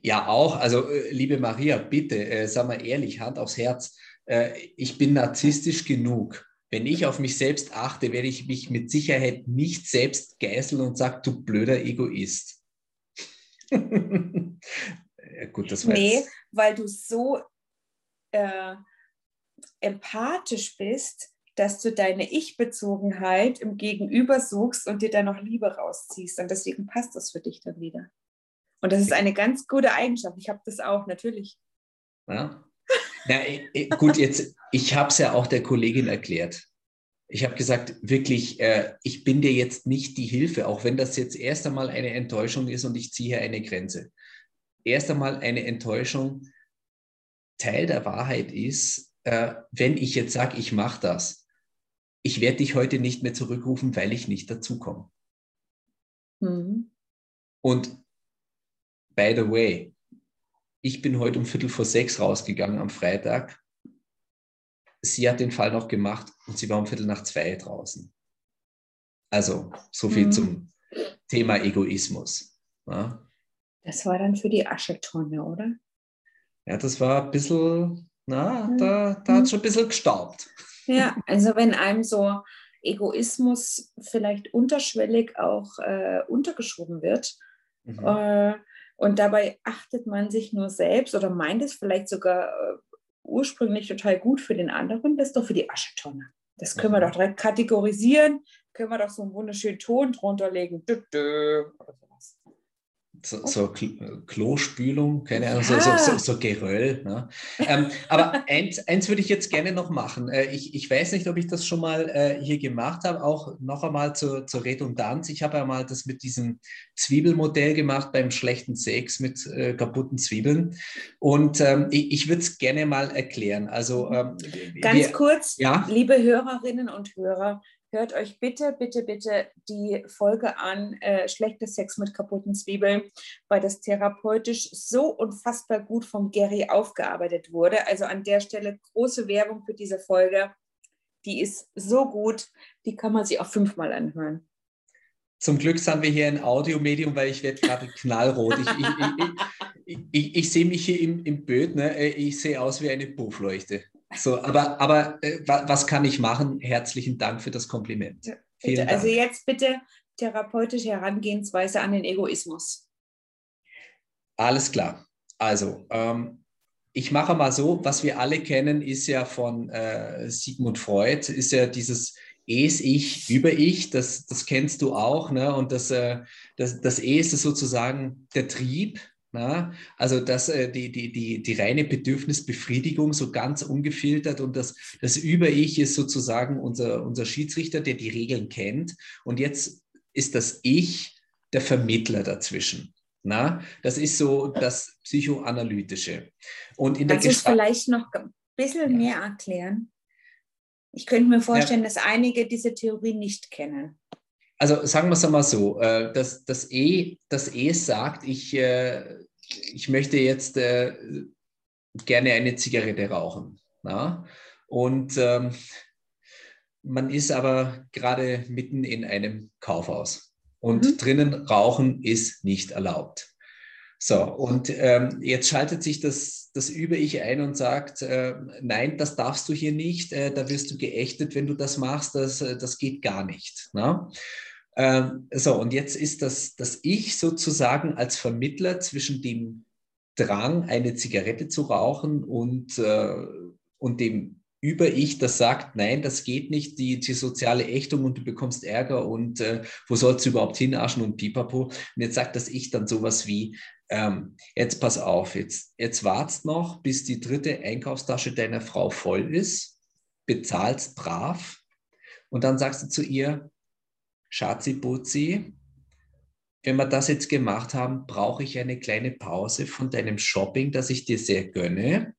Ja, auch. Also, äh, liebe Maria, bitte, äh, sag mal ehrlich, Hand aufs Herz. Äh, ich bin narzisstisch genug. Wenn ich auf mich selbst achte, werde ich mich mit Sicherheit nicht selbst geißeln und sagen, du blöder Egoist. [laughs] ja, gut, das war Nee, jetzt... weil du so äh, empathisch bist, dass du deine Ich-Bezogenheit im Gegenüber suchst und dir dann noch Liebe rausziehst. Und deswegen passt das für dich dann wieder. Und das ist eine ganz gute Eigenschaft. Ich habe das auch, natürlich. Ja. Na, gut, jetzt, ich habe es ja auch der Kollegin erklärt. Ich habe gesagt, wirklich, äh, ich bin dir jetzt nicht die Hilfe, auch wenn das jetzt erst einmal eine Enttäuschung ist und ich ziehe hier eine Grenze. Erst einmal eine Enttäuschung. Teil der Wahrheit ist, äh, wenn ich jetzt sage, ich mache das, ich werde dich heute nicht mehr zurückrufen, weil ich nicht dazukomme. Mhm. Und by the way, ich bin heute um Viertel vor sechs rausgegangen am Freitag. Sie hat den Fall noch gemacht und sie war um Viertel nach zwei draußen. Also so viel mhm. zum Thema Egoismus. Ja. Das war dann für die Aschetonne, oder? Ja, das war ein bisschen, na, mhm. da, da hat es schon ein bisschen gestaubt. Ja, [laughs] also wenn einem so Egoismus vielleicht unterschwellig auch äh, untergeschoben wird, mhm. äh, und dabei achtet man sich nur selbst oder meint es vielleicht sogar äh, ursprünglich total gut für den anderen, das ist doch für die Aschetonne. Das können wir mhm. doch direkt kategorisieren, können wir doch so einen wunderschönen Ton drunter legen. Dö, dö, so, so Klospülung, keine Ahnung, ja. so, so, so, Geröll. Ne? ähm, aber eins, eins würde ich jetzt gerne noch machen. Äh, ich, ich weiß nicht, ob ich das schon mal äh, hier gemacht habe, auch noch einmal zur, zur Redundanz. Ich habe ja mal das mit diesem Zwiebelmodell gemacht beim schlechten Sex mit äh, kaputten Zwiebeln. Und ähm, ich, ich würde es gerne mal erklären. Also, ähm, Ganz wir, kurz, ja? liebe Hörerinnen und Hörer, hört euch bitte, bitte, bitte die Folge an, äh, schlechter Sex mit kaputten Zwiebeln, weil das therapeutisch so unfassbar gut vom Gary aufgearbeitet wurde. Also an der Stelle große Werbung für diese Folge. Die ist so gut, die kann man sich auch fünfmal anhören. Zum Glück sind wir hier ein Audiomedium, weil ich werde gerade knallrot. Ich, ich, ich, ich, sehe mich hier im, im Bild, ne? ich sehe aus wie eine Puffleuchte. So, aber, aber äh, was kann ich machen? Herzlichen Dank für das Kompliment. Ja, Vielen also jetzt bitte therapeutische Herangehensweise an den Egoismus. Alles klar. Also, ähm, ich mache mal so, was wir alle kennen, ist ja von äh, Sigmund Freud, ist ja dieses Es, Ich, über Ich, das, das kennst du auch. Ne? Und das, äh, das, das E ist sozusagen der Trieb, na, also dass äh, die, die, die, die reine Bedürfnisbefriedigung so ganz ungefiltert und das, das Über-Ich ist sozusagen unser, unser Schiedsrichter, der die Regeln kennt. Und jetzt ist das Ich der Vermittler dazwischen. Na, das ist so das Psychoanalytische. Und in Kannst du es vielleicht noch ein bisschen ja. mehr erklären? Ich könnte mir vorstellen, ja. dass einige diese Theorie nicht kennen. Also sagen wir es einmal so, äh, das, das, e, das E sagt, ich, äh, ich möchte jetzt äh, gerne eine Zigarette rauchen. Na? Und ähm, man ist aber gerade mitten in einem Kaufhaus und mhm. drinnen rauchen ist nicht erlaubt. So, und ähm, jetzt schaltet sich das, das Über-Ich ein und sagt, äh, nein, das darfst du hier nicht, äh, da wirst du geächtet, wenn du das machst, das, äh, das geht gar nicht. Na? Ähm, so, und jetzt ist das, das Ich sozusagen als Vermittler zwischen dem Drang, eine Zigarette zu rauchen und, äh, und dem Über-Ich, das sagt, nein, das geht nicht, die, die soziale Ächtung und du bekommst Ärger und äh, wo sollst du überhaupt hinarschen und pipapo. Und jetzt sagt das Ich dann sowas wie, ähm, jetzt pass auf, jetzt, jetzt wartest noch, bis die dritte Einkaufstasche deiner Frau voll ist, bezahlst brav und dann sagst du zu ihr, Schatzi Butzi, wenn wir das jetzt gemacht haben, brauche ich eine kleine Pause von deinem Shopping, das ich dir sehr gönne.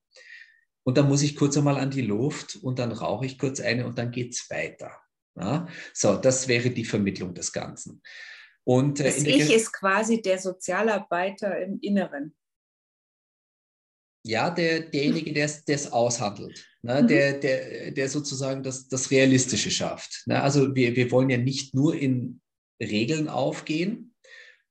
Und dann muss ich kurz einmal an die Luft und dann rauche ich kurz eine und dann geht es weiter. Ja? So, das wäre die Vermittlung des Ganzen. Und, äh, das Ich ist quasi der Sozialarbeiter im Inneren. Ja, der, derjenige, der es aushandelt. Na, mhm. der, der, der sozusagen das, das Realistische schafft. Na, also wir, wir wollen ja nicht nur in Regeln aufgehen,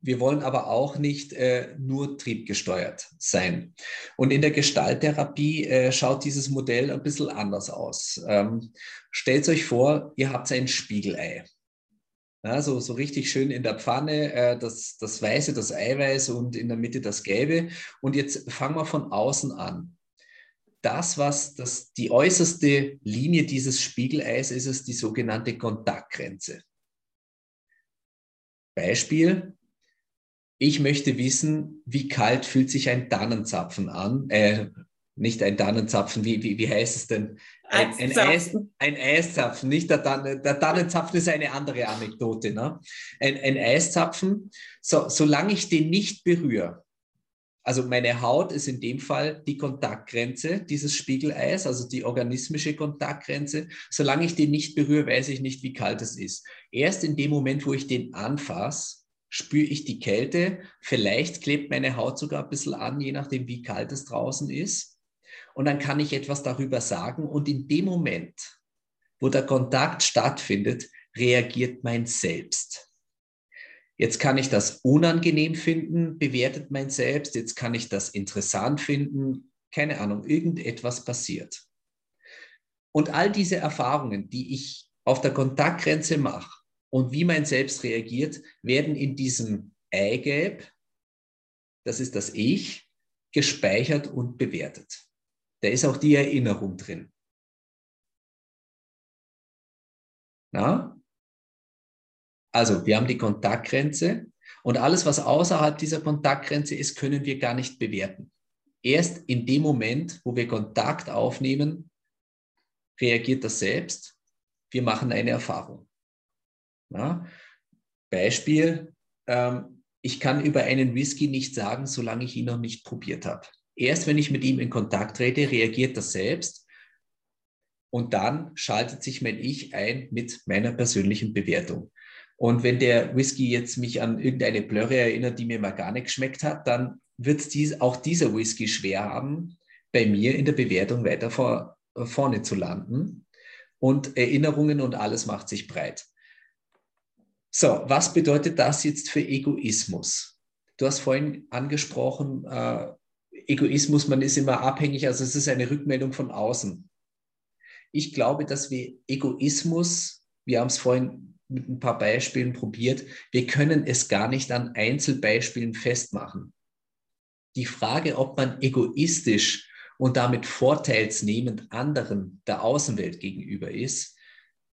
wir wollen aber auch nicht äh, nur triebgesteuert sein. Und in der Gestalttherapie äh, schaut dieses Modell ein bisschen anders aus. Ähm, stellt euch vor, ihr habt ein Spiegelei. Ja, so, so richtig schön in der Pfanne, äh, das, das Weiße, das Eiweiß und in der Mitte das Gelbe. Und jetzt fangen wir von außen an. Das, was das, die äußerste Linie dieses Spiegeleis ist, ist die sogenannte Kontaktgrenze. Beispiel, ich möchte wissen, wie kalt fühlt sich ein Tannenzapfen an? Äh, nicht ein Tannenzapfen, wie, wie, wie heißt es denn? Ein, ein, Eis, ein Eiszapfen, nicht der, Tanne, der Tannenzapfen ist eine andere Anekdote. Ne? Ein, ein Eiszapfen, so, solange ich den nicht berühre, also meine Haut ist in dem Fall die Kontaktgrenze dieses Spiegeleis, also die organismische Kontaktgrenze. Solange ich den nicht berühre, weiß ich nicht, wie kalt es ist. Erst in dem Moment, wo ich den anfasse, spüre ich die Kälte. Vielleicht klebt meine Haut sogar ein bisschen an, je nachdem, wie kalt es draußen ist. Und dann kann ich etwas darüber sagen. Und in dem Moment, wo der Kontakt stattfindet, reagiert mein Selbst. Jetzt kann ich das unangenehm finden, bewertet mein Selbst. Jetzt kann ich das interessant finden. Keine Ahnung, irgendetwas passiert. Und all diese Erfahrungen, die ich auf der Kontaktgrenze mache und wie mein Selbst reagiert, werden in diesem Eigelb, das ist das Ich, gespeichert und bewertet. Da ist auch die Erinnerung drin. Na? Also, wir haben die Kontaktgrenze und alles, was außerhalb dieser Kontaktgrenze ist, können wir gar nicht bewerten. Erst in dem Moment, wo wir Kontakt aufnehmen, reagiert das selbst. Wir machen eine Erfahrung. Ja? Beispiel, ähm, ich kann über einen Whisky nicht sagen, solange ich ihn noch nicht probiert habe. Erst wenn ich mit ihm in Kontakt trete, reagiert das selbst und dann schaltet sich mein Ich ein mit meiner persönlichen Bewertung. Und wenn der Whisky jetzt mich an irgendeine Blöre erinnert, die mir mal gar nicht geschmeckt hat, dann wird dies, auch dieser Whisky schwer haben, bei mir in der Bewertung weiter vor, vorne zu landen. Und Erinnerungen und alles macht sich breit. So, was bedeutet das jetzt für Egoismus? Du hast vorhin angesprochen, äh, Egoismus, man ist immer abhängig, also es ist eine Rückmeldung von außen. Ich glaube, dass wir Egoismus, wir haben es vorhin mit ein paar Beispielen probiert. Wir können es gar nicht an Einzelbeispielen festmachen. Die Frage, ob man egoistisch und damit vorteilsnehmend anderen der Außenwelt gegenüber ist,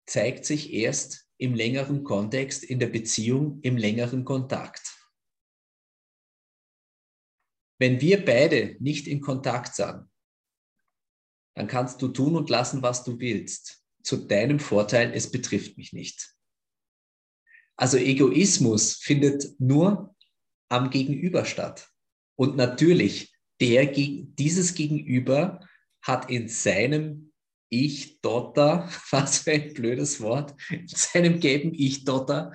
zeigt sich erst im längeren Kontext, in der Beziehung, im längeren Kontakt. Wenn wir beide nicht in Kontakt sind, dann kannst du tun und lassen, was du willst. Zu deinem Vorteil, es betrifft mich nicht. Also Egoismus findet nur am Gegenüber statt. Und natürlich, der, dieses Gegenüber hat in seinem Ich-Dotter, [laughs] was für ein blödes Wort, in seinem gelben Ich-Dotter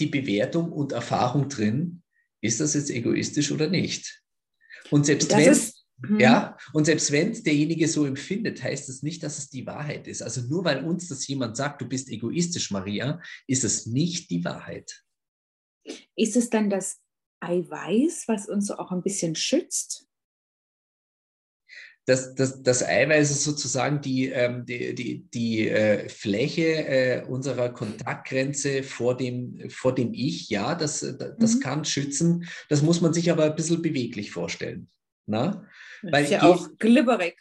die Bewertung und Erfahrung drin, ist das jetzt egoistisch oder nicht. Und selbst das wenn... Ist Mhm. Ja, und selbst wenn es derjenige so empfindet, heißt es das nicht, dass es die Wahrheit ist. Also nur weil uns das jemand sagt, du bist egoistisch, Maria, ist es nicht die Wahrheit. Ist es dann das Eiweiß, was uns auch ein bisschen schützt? Das, das, das Eiweiß ist sozusagen die, ähm, die, die, die äh, Fläche äh, unserer Kontaktgrenze vor dem, vor dem Ich. Ja, das, das mhm. kann schützen. Das muss man sich aber ein bisschen beweglich vorstellen. Na? Weil ist ja auch glibberig.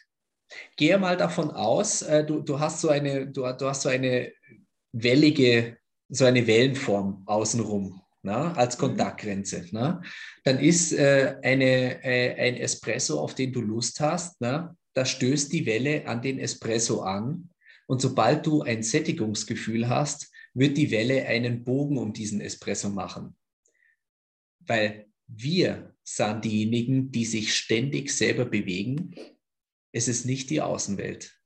Gehe mal davon aus, äh, du, du hast so eine, du, du hast so eine wellige, so eine Wellenform außenrum. Na, als mhm. Kontaktgrenze. Na? Dann ist äh, eine, äh, ein Espresso, auf den du Lust hast, na? da stößt die Welle an den Espresso an. Und sobald du ein Sättigungsgefühl hast, wird die Welle einen Bogen um diesen Espresso machen. Weil wir sind diejenigen, die sich ständig selber bewegen. Es ist nicht die Außenwelt.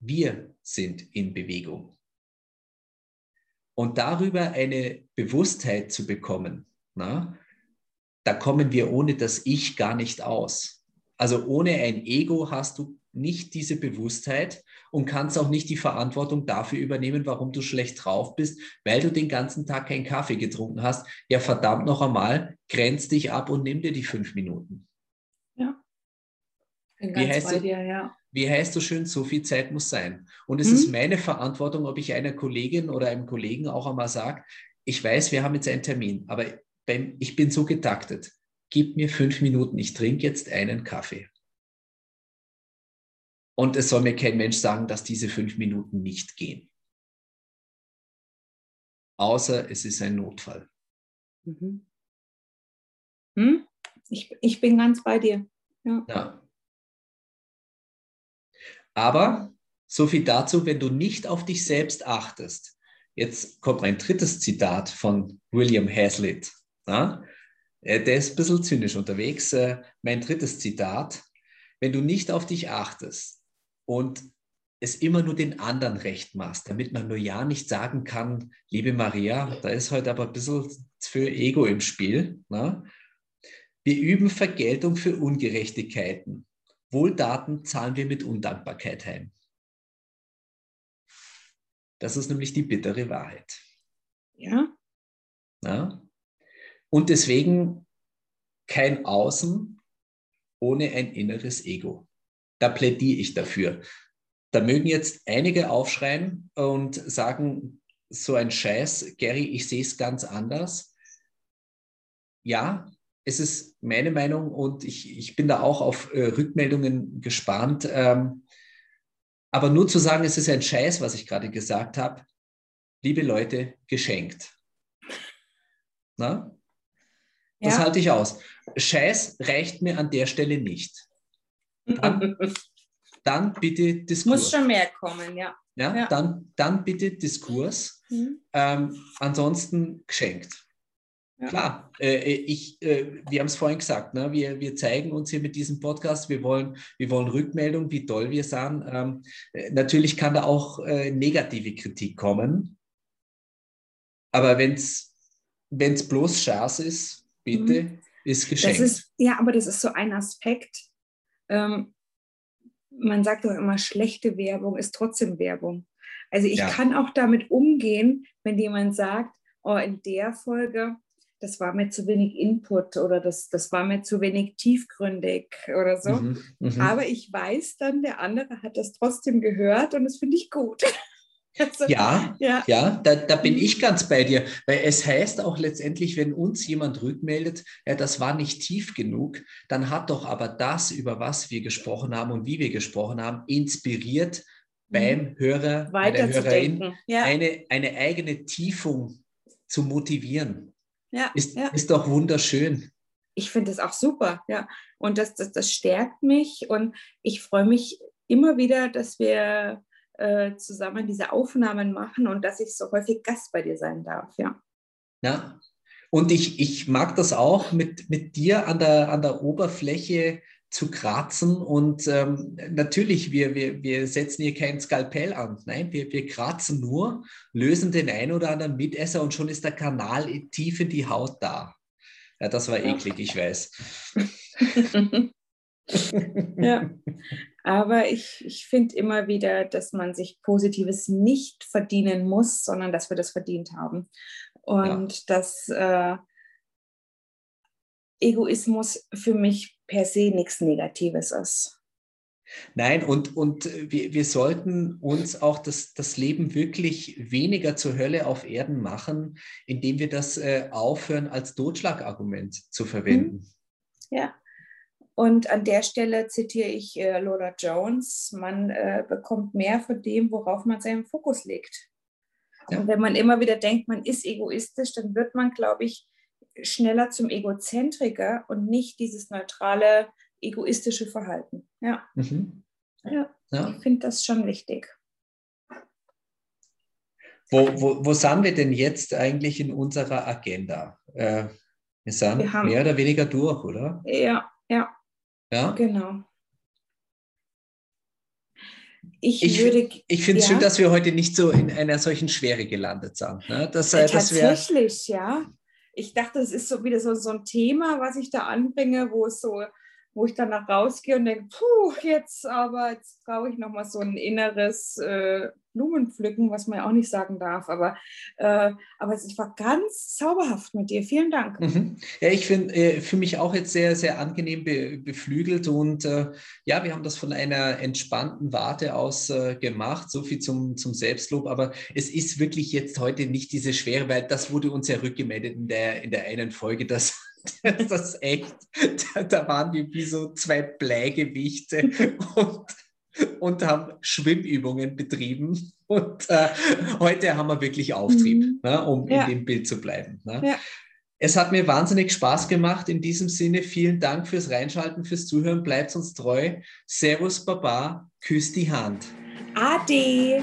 Wir sind in Bewegung. Und darüber eine Bewusstheit zu bekommen, na, da kommen wir ohne das Ich gar nicht aus. Also ohne ein Ego hast du nicht diese Bewusstheit und kannst auch nicht die Verantwortung dafür übernehmen, warum du schlecht drauf bist, weil du den ganzen Tag keinen Kaffee getrunken hast. Ja, verdammt noch einmal, grenz dich ab und nimm dir die fünf Minuten. Ja. Bin ganz wie heißt bei dir, ja. Wie heißt so schön, so viel Zeit muss sein. Und es hm? ist meine Verantwortung, ob ich einer Kollegin oder einem Kollegen auch einmal sage, ich weiß, wir haben jetzt einen Termin, aber ich bin so getaktet. Gib mir fünf Minuten, ich trinke jetzt einen Kaffee. Und es soll mir kein Mensch sagen, dass diese fünf Minuten nicht gehen. Außer es ist ein Notfall. Mhm. Hm? Ich, ich bin ganz bei dir. Ja. ja. Aber so viel dazu, wenn du nicht auf dich selbst achtest. Jetzt kommt mein drittes Zitat von William Hazlitt. Ja? Äh, der ist ein bisschen zynisch unterwegs. Äh, mein drittes Zitat. Wenn du nicht auf dich achtest, und es immer nur den anderen recht machst, damit man nur ja nicht sagen kann, liebe Maria, da ist heute aber ein bisschen für Ego im Spiel. Ne? Wir üben Vergeltung für Ungerechtigkeiten. Wohldaten zahlen wir mit Undankbarkeit heim. Das ist nämlich die bittere Wahrheit. Ja. ja? Und deswegen kein Außen ohne ein inneres Ego da plädiere ich dafür. Da mögen jetzt einige aufschreien und sagen, so ein Scheiß, Gary, ich sehe es ganz anders. Ja, es ist meine Meinung und ich, ich bin da auch auf äh, Rückmeldungen gespannt. Ähm, aber nur zu sagen, es ist ein Scheiß, was ich gerade gesagt habe, liebe Leute, geschenkt. Na? Das ja. halte ich aus. Scheiß reicht mir an der Stelle nicht. Dann, [laughs] dann bitte Diskurs. Muss schon mehr kommen, ja. Ja, ja. Dann, dann bitte Diskurs. Mhm. Ähm, ansonsten geschenkt. Ja. Klar, äh, ich, äh, wir haben es vorhin gesagt, ne? wir, wir zeigen uns hier mit diesem Podcast, wir wollen, wir wollen Rückmeldung, wie toll wir sind. Ähm, äh, natürlich kann da auch äh, negative Kritik kommen, aber wenn es bloß Schaß ist, bitte, mhm. ist geschenkt. Das ist, ja, aber das ist so ein Aspekt, ähm, man sagt doch immer, schlechte Werbung ist trotzdem Werbung. Also ich ja. kann auch damit umgehen, wenn jemand sagt, oh, in der Folge, das war mir zu wenig Input oder das, das war mir zu wenig tiefgründig oder so. Mhm, mh. Aber ich weiß dann, der andere hat das trotzdem gehört und das finde ich gut. [laughs] Also, ja, ja, ja, da, da bin ich ganz bei dir, weil es heißt auch letztendlich, wenn uns jemand rückmeldet, ja, das war nicht tief genug, dann hat doch aber das, über was wir gesprochen haben und wie wir gesprochen haben, inspiriert beim mhm. Hörer, bei der Hörerin ja. eine, eine eigene Tiefung zu motivieren. Ja, ist, ja. ist doch wunderschön. Ich finde das auch super, ja. Und das, das, das stärkt mich und ich freue mich immer wieder, dass wir äh, zusammen diese Aufnahmen machen und dass ich so häufig Gast bei dir sein darf, ja. Ja, und ich, ich mag das auch, mit, mit dir an der, an der Oberfläche zu kratzen. Und ähm, natürlich, wir, wir, wir setzen hier kein Skalpell an. Nein, wir, wir kratzen nur, lösen den ein oder anderen Mitesser und schon ist der Kanal tief in die Haut da. Ja, das war eklig, ich weiß. [laughs] ja, [laughs] aber ich, ich finde immer wieder, dass man sich Positives nicht verdienen muss, sondern dass wir das verdient haben. Und ja. dass äh, Egoismus für mich per se nichts Negatives ist. Nein, und, und wir, wir sollten uns auch das, das Leben wirklich weniger zur Hölle auf Erden machen, indem wir das äh, aufhören, als Totschlagargument zu verwenden. Ja, und an der Stelle zitiere ich äh, Lola Jones, man äh, bekommt mehr von dem, worauf man seinen Fokus legt. Ja. Und wenn man immer wieder denkt, man ist egoistisch, dann wird man, glaube ich, schneller zum Egozentriker und nicht dieses neutrale, egoistische Verhalten. Ja, mhm. ja. ja. ich finde das schon wichtig. Wo, wo, wo sind wir denn jetzt eigentlich in unserer Agenda? Äh, wir sind wir mehr oder weniger durch, oder? Ja, ja. Ja? Genau. Ich, ich, ich finde es ja. schön, dass wir heute nicht so in einer solchen Schwere gelandet sind. Ne? Das, äh, Tatsächlich, ja. Ich dachte, es ist so wieder so, so ein Thema, was ich da anbringe, wo es so, wo ich danach rausgehe und denke, puh, jetzt aber, jetzt brauche ich nochmal so ein inneres äh, Blumenpflücken, was man ja auch nicht sagen darf. Aber, äh, aber es war ganz zauberhaft mit dir. Vielen Dank. Mhm. Ja, ich finde äh, für mich auch jetzt sehr, sehr angenehm be beflügelt und äh, ja, wir haben das von einer entspannten Warte aus äh, gemacht. So viel zum, zum Selbstlob. Aber es ist wirklich jetzt heute nicht diese Schwere, weil das wurde uns ja rückgemeldet in der, in der einen Folge, dass [laughs] das ist echt, da waren wir wie so zwei Bleigewichte [laughs] und, und haben Schwimmübungen betrieben. Und äh, heute haben wir wirklich Auftrieb, mhm. ne, um ja. in dem Bild zu bleiben. Ne? Ja. Es hat mir wahnsinnig Spaß gemacht. In diesem Sinne, vielen Dank fürs Reinschalten, fürs Zuhören. Bleibt uns treu. Servus, Baba. Küss die Hand. Ade.